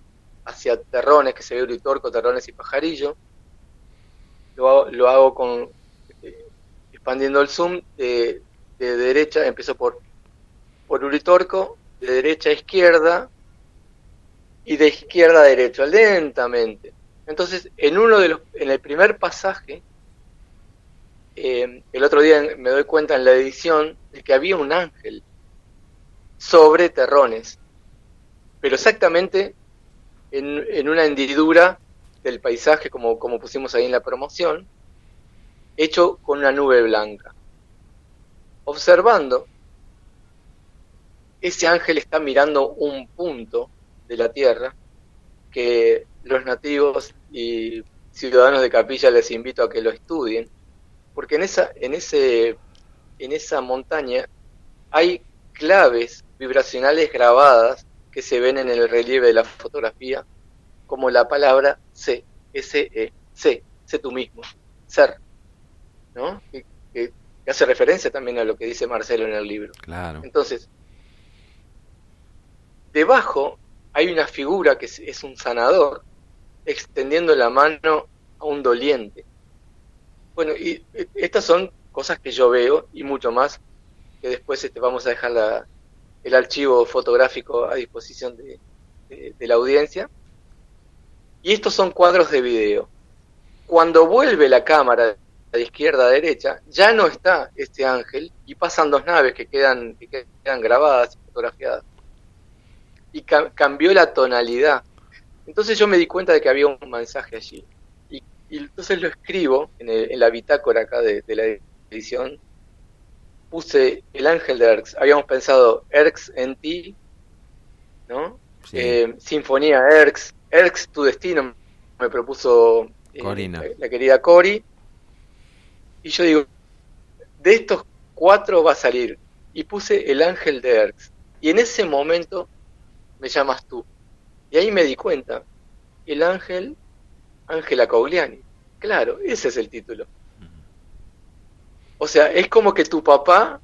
hacia Terrones, que se ve Uritorco, Terrones y Pajarillo. Lo hago, lo hago con eh, expandiendo el zoom de, derecha, empiezo por, por Uritorco, de derecha a izquierda y de izquierda a derecha, lentamente. Entonces, en uno de los, en el primer pasaje, eh, el otro día me doy cuenta en la edición de que había un ángel sobre terrones, pero exactamente en, una hendidura del paisaje, como pusimos ahí en la promoción, hecho con una nube blanca. Observando, ese ángel está mirando un punto de la tierra que los nativos y ciudadanos de Capilla les invito a que lo estudien, porque en esa, en ese, en esa montaña hay claves vibracionales grabadas que se ven en el relieve de la fotografía, como la palabra C, S-E, C, sé tú mismo, ser, ¿no? Que, hace referencia también a lo que dice Marcelo en el libro. Claro. Entonces, debajo hay una figura que es un sanador extendiendo la mano a un doliente. Bueno, y eh, estas son cosas que yo veo y mucho más, que después este, vamos a dejar la, el archivo fotográfico a disposición de, la audiencia. Y estos son cuadros de video. Cuando vuelve la cámara de izquierda a derecha, ya no está este ángel y pasan dos naves que quedan, que quedan grabadas y fotografiadas. Y cambió la tonalidad. Entonces yo me di cuenta de que había un mensaje allí. Y entonces lo escribo en, la bitácora acá de, la edición. Puse el ángel de Erx. Habíamos pensado Erx en ti, ¿no? Eh, Sinfonía Erx. Erx, tu destino, me propuso eh, la, querida Cori. Y yo digo, de estos cuatro va a salir. Y puse el ángel de Erx. Y en ese momento me llamas tú. Y ahí me di cuenta, el ángel, Ángela Cogliani. Claro, ese es el título. O sea, es como que tu papá,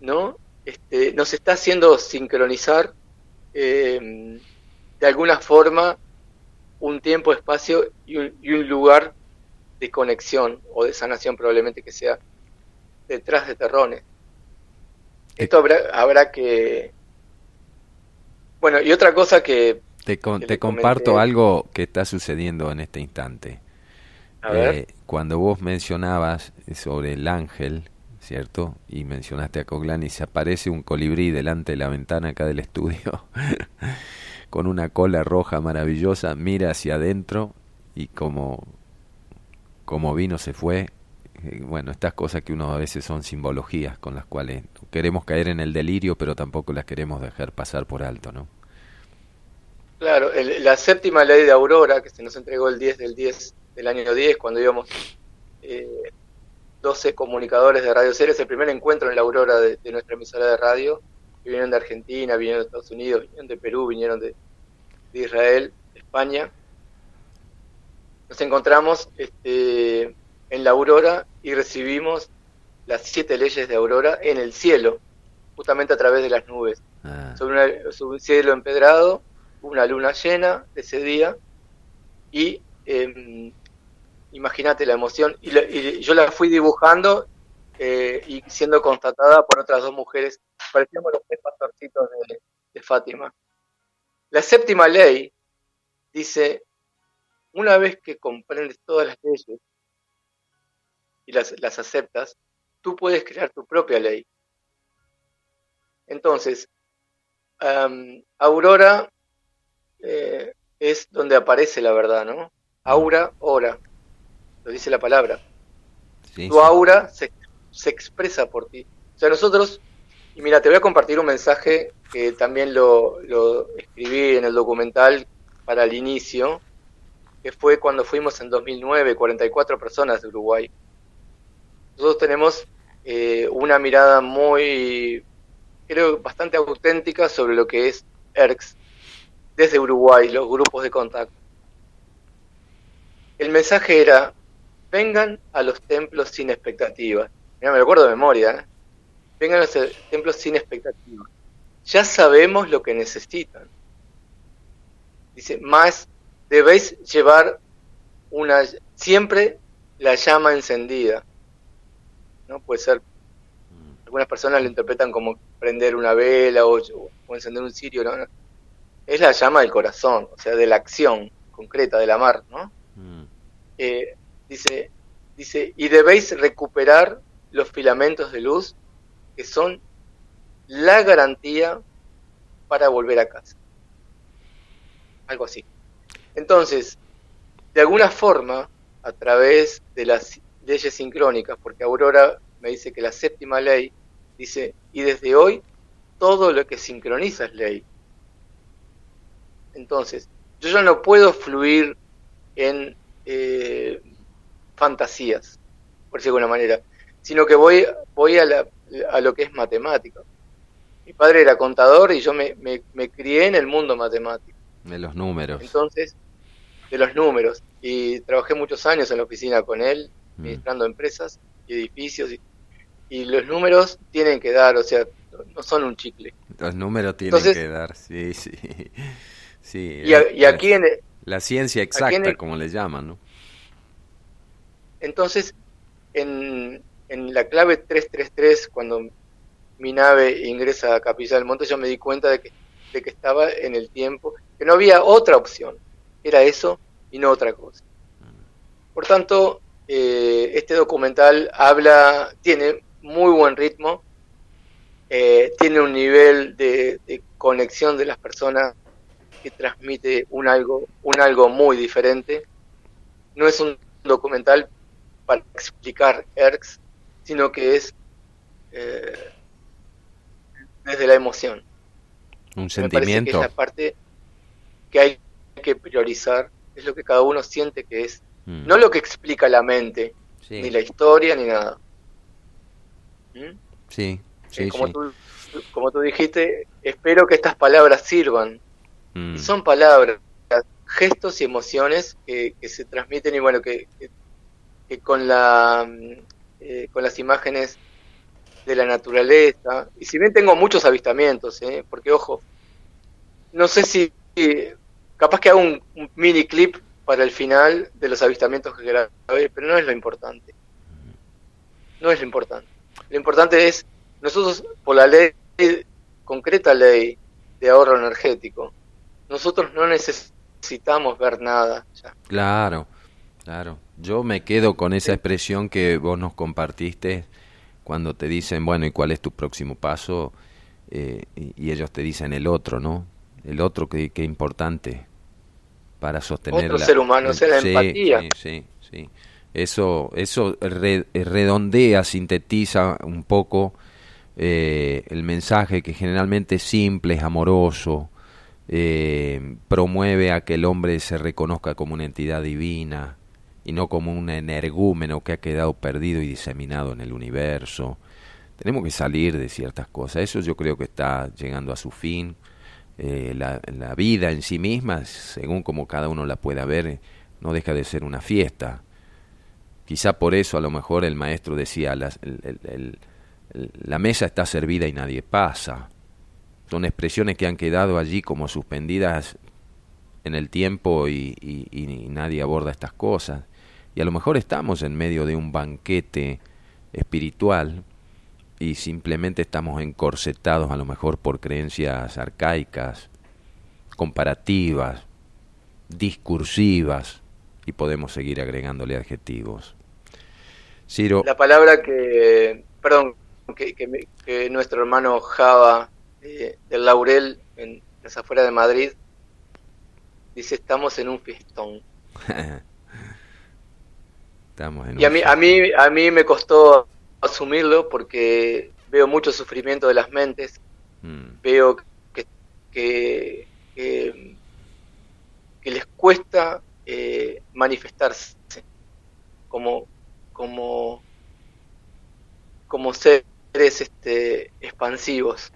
¿no? Este, nos está haciendo sincronizar eh, de alguna forma un tiempo, espacio y un, y un lugar de conexión o de sanación probablemente que sea detrás de terrones. Esto habrá, habrá que... Bueno, y otra cosa que... Te, te comparto algo que está sucediendo en este instante. Eh, cuando vos mencionabas sobre el ángel, ¿cierto? Y mencionaste a Coglani, se aparece un colibrí delante de la ventana acá del estudio, con una cola roja maravillosa, mira hacia adentro y como, como vino se fue. Eh, bueno, estas cosas que uno a veces son simbologías con las cuales queremos caer en el delirio, pero tampoco las queremos dejar pasar por alto, ¿no? Claro, la séptima ley de Aurora, que se nos entregó el 10 del 10 del año 10, cuando íbamos eh, 12 comunicadores de Radio Ceres, el primer encuentro en la aurora de, nuestra emisora de radio, que vinieron de Argentina, vinieron de Estados Unidos, vinieron de Perú, vinieron de, Israel, de España. Nos encontramos este, en la aurora y recibimos las siete leyes de aurora en el cielo, justamente a través de las nubes. Ah. Sobre, sobre, un cielo empedrado, una luna llena ese día y eh, imagínate la emoción, y, yo la fui dibujando eh, y siendo constatada por otras dos mujeres, parecíamos los tres pastorcitos de, Fátima. La séptima ley dice, una vez que comprendes todas las leyes y las, las aceptas, tú puedes crear tu propia ley. Entonces, Aurora eh, es donde aparece la verdad, ¿no? Aura, ora lo dice la palabra. tu aura se, expresa por ti. O sea, nosotros, y mira, te voy a compartir un mensaje que también lo, escribí en el documental para el inicio, que fue cuando fuimos en 2009, 44 personas de Uruguay. Nosotros tenemos eh, una mirada muy, creo, bastante auténtica sobre lo que es ERX desde Uruguay, los grupos de contacto. El mensaje era, vengan a los templos sin expectativas. Mira, me acuerdo de memoria. ¿eh? Vengan a los templos sin expectativas. Ya sabemos lo que necesitan. Dice, más debéis llevar una siempre la llama encendida. ¿No? Puede ser, algunas personas lo interpretan como prender una vela o, encender un cirio, ¿no? Es la llama del corazón, o sea, de la acción concreta, del amar, ¿no? Mm. Eh, dice, dice, y debéis recuperar los filamentos de luz que son la garantía para volver a casa. Algo así. Entonces, de alguna forma, a través de las leyes sincrónicas, porque Aurora me dice que la séptima ley dice, y desde hoy todo lo que sincroniza es ley. Entonces, yo ya no puedo fluir en eh, fantasías, por decirlo de alguna manera, sino que voy, voy a, la, a lo que es matemática. Mi padre era contador y yo me, me, crié en el mundo matemático. De los números. Entonces, de los números. Y trabajé muchos años en la oficina con él, mm. administrando empresas y edificios. Y, y, los números tienen que dar, o sea, no son un chicle. Los números tienen que dar, sí, sí. Sí y, y aquí en... la ciencia exacta, como le llaman, ¿no? Entonces, en, la clave 333, cuando mi nave ingresa a Capilla del Monte, yo me di cuenta de que, de que estaba en el tiempo, que no había otra opción, era eso y no otra cosa. Por tanto, eh, este documental habla, tiene muy buen ritmo, eh, tiene un nivel de, de, conexión de las personas que transmite un algo, un algo muy diferente. No es un documental para explicar ERX, sino que es eh, desde la emoción. Un sentimiento. que es la parte que hay que priorizar, es lo que cada uno siente que es, mm. no lo que explica la mente, ni la historia, ni nada. ¿Mm? Sí, sí, como Tú, como tú dijiste, espero que estas palabras sirvan. Mm. Son palabras, gestos y emociones que, se transmiten y bueno, que, que, con, la, eh, con las imágenes de la naturaleza, y si bien tengo muchos avistamientos, ¿eh? porque ojo, no sé si, capaz que hago un, mini clip para el final de los avistamientos que grabé, pero no es lo importante. No es lo importante. Lo importante es, nosotros por la ley, concreta ley de ahorro energético, nosotros no necesitamos ver nada. Ya. Claro, claro. Yo me quedo con esa expresión que vos nos compartiste cuando te dicen, bueno, ¿y cuál es tu próximo paso? Eh, y, ellos te dicen el otro, ¿no? El otro que, que importante para sostener otro ser humano, es la empatía. Sí, sí, sí. Eso, eso redondea, sintetiza un poco eh, el mensaje que generalmente es simple, es amoroso, eh, promueve a que el hombre se reconozca como una entidad divina y no como un energúmeno que ha quedado perdido y diseminado en el universo. Tenemos que salir de ciertas cosas. Eso yo creo que está llegando a su fin. Eh, la, vida en sí misma, según como cada uno la pueda ver, no deja de ser una fiesta. Quizá por eso a lo mejor el maestro decía, la mesa está servida y nadie pasa. Son expresiones que han quedado allí como suspendidas en el tiempo y, nadie aborda estas cosas. Y a lo mejor estamos en medio de un banquete espiritual y simplemente estamos encorsetados a lo mejor por creencias arcaicas, comparativas, discursivas, y podemos seguir agregándole adjetivos. Ciro. La palabra que, perdón, que, que, nuestro hermano Java eh, del Laurel en las afueras de Madrid dice estamos en un fiestón. estamos en y a mí, a mí a mí me costó asumirlo porque veo mucho sufrimiento de las mentes, mm. veo que, que, que, les cuesta eh, manifestarse como, como, como seres este, expansivos.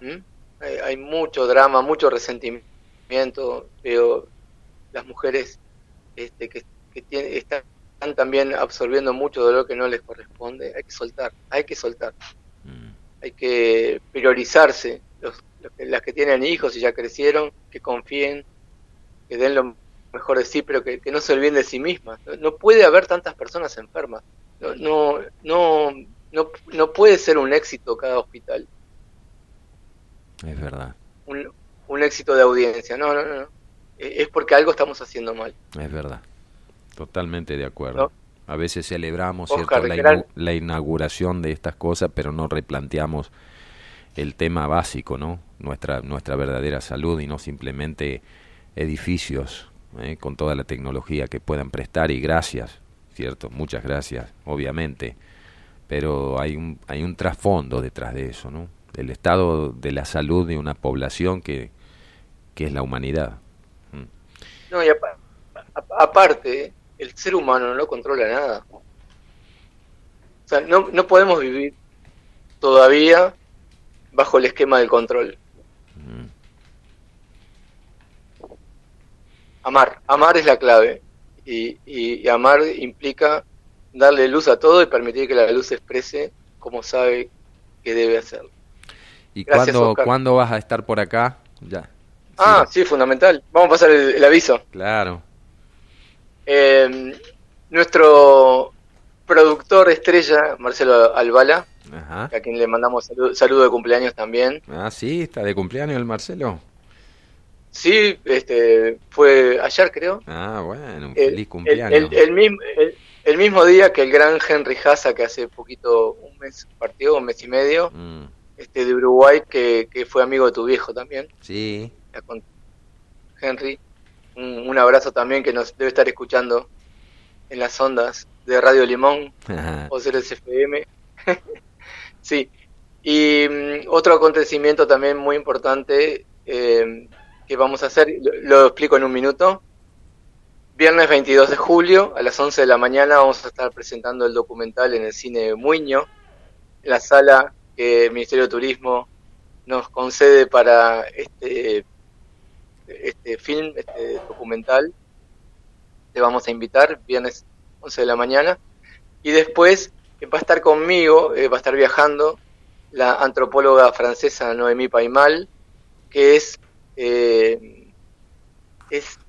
Hay, mucho drama, mucho resentimiento. Veo las mujeres este, que, que están también absorbiendo mucho dolor que no les corresponde. Hay que soltar, hay que soltar. Mm. Hay que priorizarse. Los, las que tienen hijos y ya crecieron, que confíen, que den lo mejor de sí, pero que, no se olviden de sí mismas. No, puede haber tantas personas enfermas. No, no, no, no, no puede ser un éxito cada hospital. Es verdad. Un, un éxito de audiencia. No, no, no. E, es porque algo estamos haciendo mal. Es verdad. Totalmente de acuerdo. A veces celebramos la, inauguración de estas cosas, pero no replanteamos el tema básico, ¿no? Nuestra, nuestra verdadera salud y no simplemente edificios ¿eh? con toda la tecnología que puedan prestar y gracias, ¿cierto? Muchas gracias, obviamente, pero hay un, hay un trasfondo detrás de eso, ¿no? El estado de la salud de una población que, que es la humanidad. Mm. No, y aparte, el ser humano no controla nada. O sea, no, no podemos vivir todavía bajo el esquema del control. Mm. amar. Amar es la clave. Y, amar implica darle luz a todo y permitir que la luz se exprese como sabe que debe hacerlo. ¿Y cuándo, cuándo, vas a estar por acá? Ya. Ah, sí, fundamental. Vamos a pasar el, aviso. Claro. Em, nuestro productor estrella, Marcelo Albala, a quien le mandamos saludo, saludo de cumpleaños también. Ah, sí, está de cumpleaños el Marcelo. Sí, este, fue ayer creo. Ah, bueno, un feliz cumpleaños. El, mismo, el, mismo día que el gran Henry Haza, que hace poquito, un mes partió, un mes y medio, mm. Este de Uruguay, que, que, fue amigo de tu viejo también. Sí. Henry, un, abrazo también que nos debe estar escuchando en las ondas de Radio Limón o CRSFM. sí. Y mm, otro acontecimiento también muy importante eh, que vamos a hacer, lo, explico en un minuto. Viernes 22 de julio a las 11 de la mañana vamos a estar presentando el documental en el cine Muño, en la sala que el Ministerio de Turismo nos concede para este, este film, este documental. Te vamos a invitar, viernes 11 de la mañana. Y después va a estar conmigo, va a estar viajando la antropóloga francesa Noémie Paimal, que es, eh, es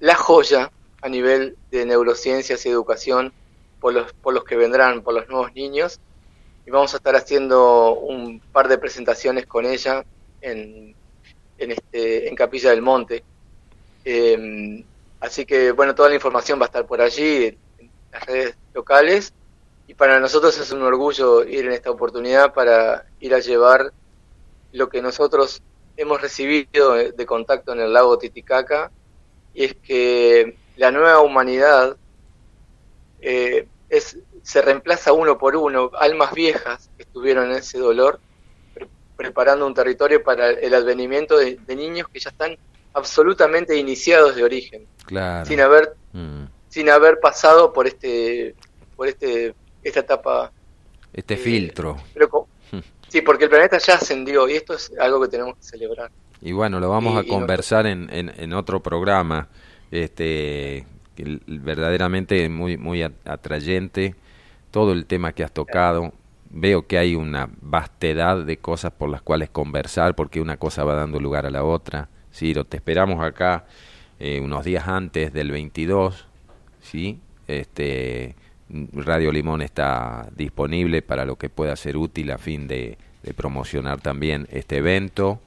la joya a nivel de neurociencias y educación por los, por los que vendrán, por los nuevos niños. Y vamos a estar haciendo un par de presentaciones con ella en, en, este, Capilla del Monte. Em, así que, bueno, toda la información va a estar por allí, en las redes locales. Y para nosotros es un orgullo ir en esta oportunidad para ir a llevar lo que nosotros hemos recibido de contacto en el lago Titicaca, y es que la nueva humanidad eh, es, se reemplaza uno por uno, almas viejas que estuvieron en ese dolor, preparando un territorio para el advenimiento de, niños que ya están absolutamente iniciados de origen, sin haber mm. sin haber pasado por este por este esta etapa. Este eh, filtro. sí, porque el planeta ya ascendió y esto es algo que tenemos que celebrar. Y bueno, lo vamos a conversar en, en, otro programa, este, verdaderamente muy, muy atrayente, todo el tema que has tocado. Veo que hay una vastedad de cosas por las cuales conversar, porque una cosa va dando lugar a la otra. Ciro, te esperamos acá eh, unos días antes del 22, ¿sí? Este, Radio Limón está disponible para lo que pueda ser útil a fin de, promocionar también este evento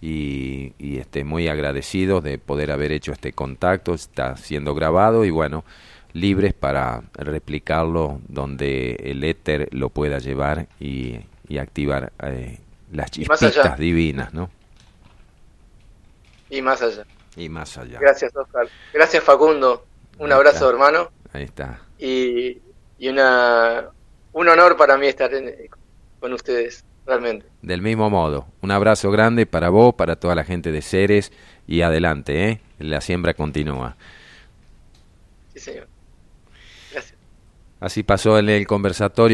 y, y este, muy agradecidos de poder haber hecho este contacto, está siendo grabado y bueno, libres para replicarlo donde el éter lo pueda llevar y, activar eh, las chispitas divinas, ¿no? Y más allá. Y más allá. Gracias, Oscar. Gracias, Facundo. Un abrazo, hermano. Ahí está. Y, y una, un honor para mí estar con ustedes, realmente. Del mismo modo, un abrazo grande para vos, para toda la gente de Ceres y adelante, ¿eh? La siembra continúa. Sí, señor. Gracias. Así pasó en el conversatorio.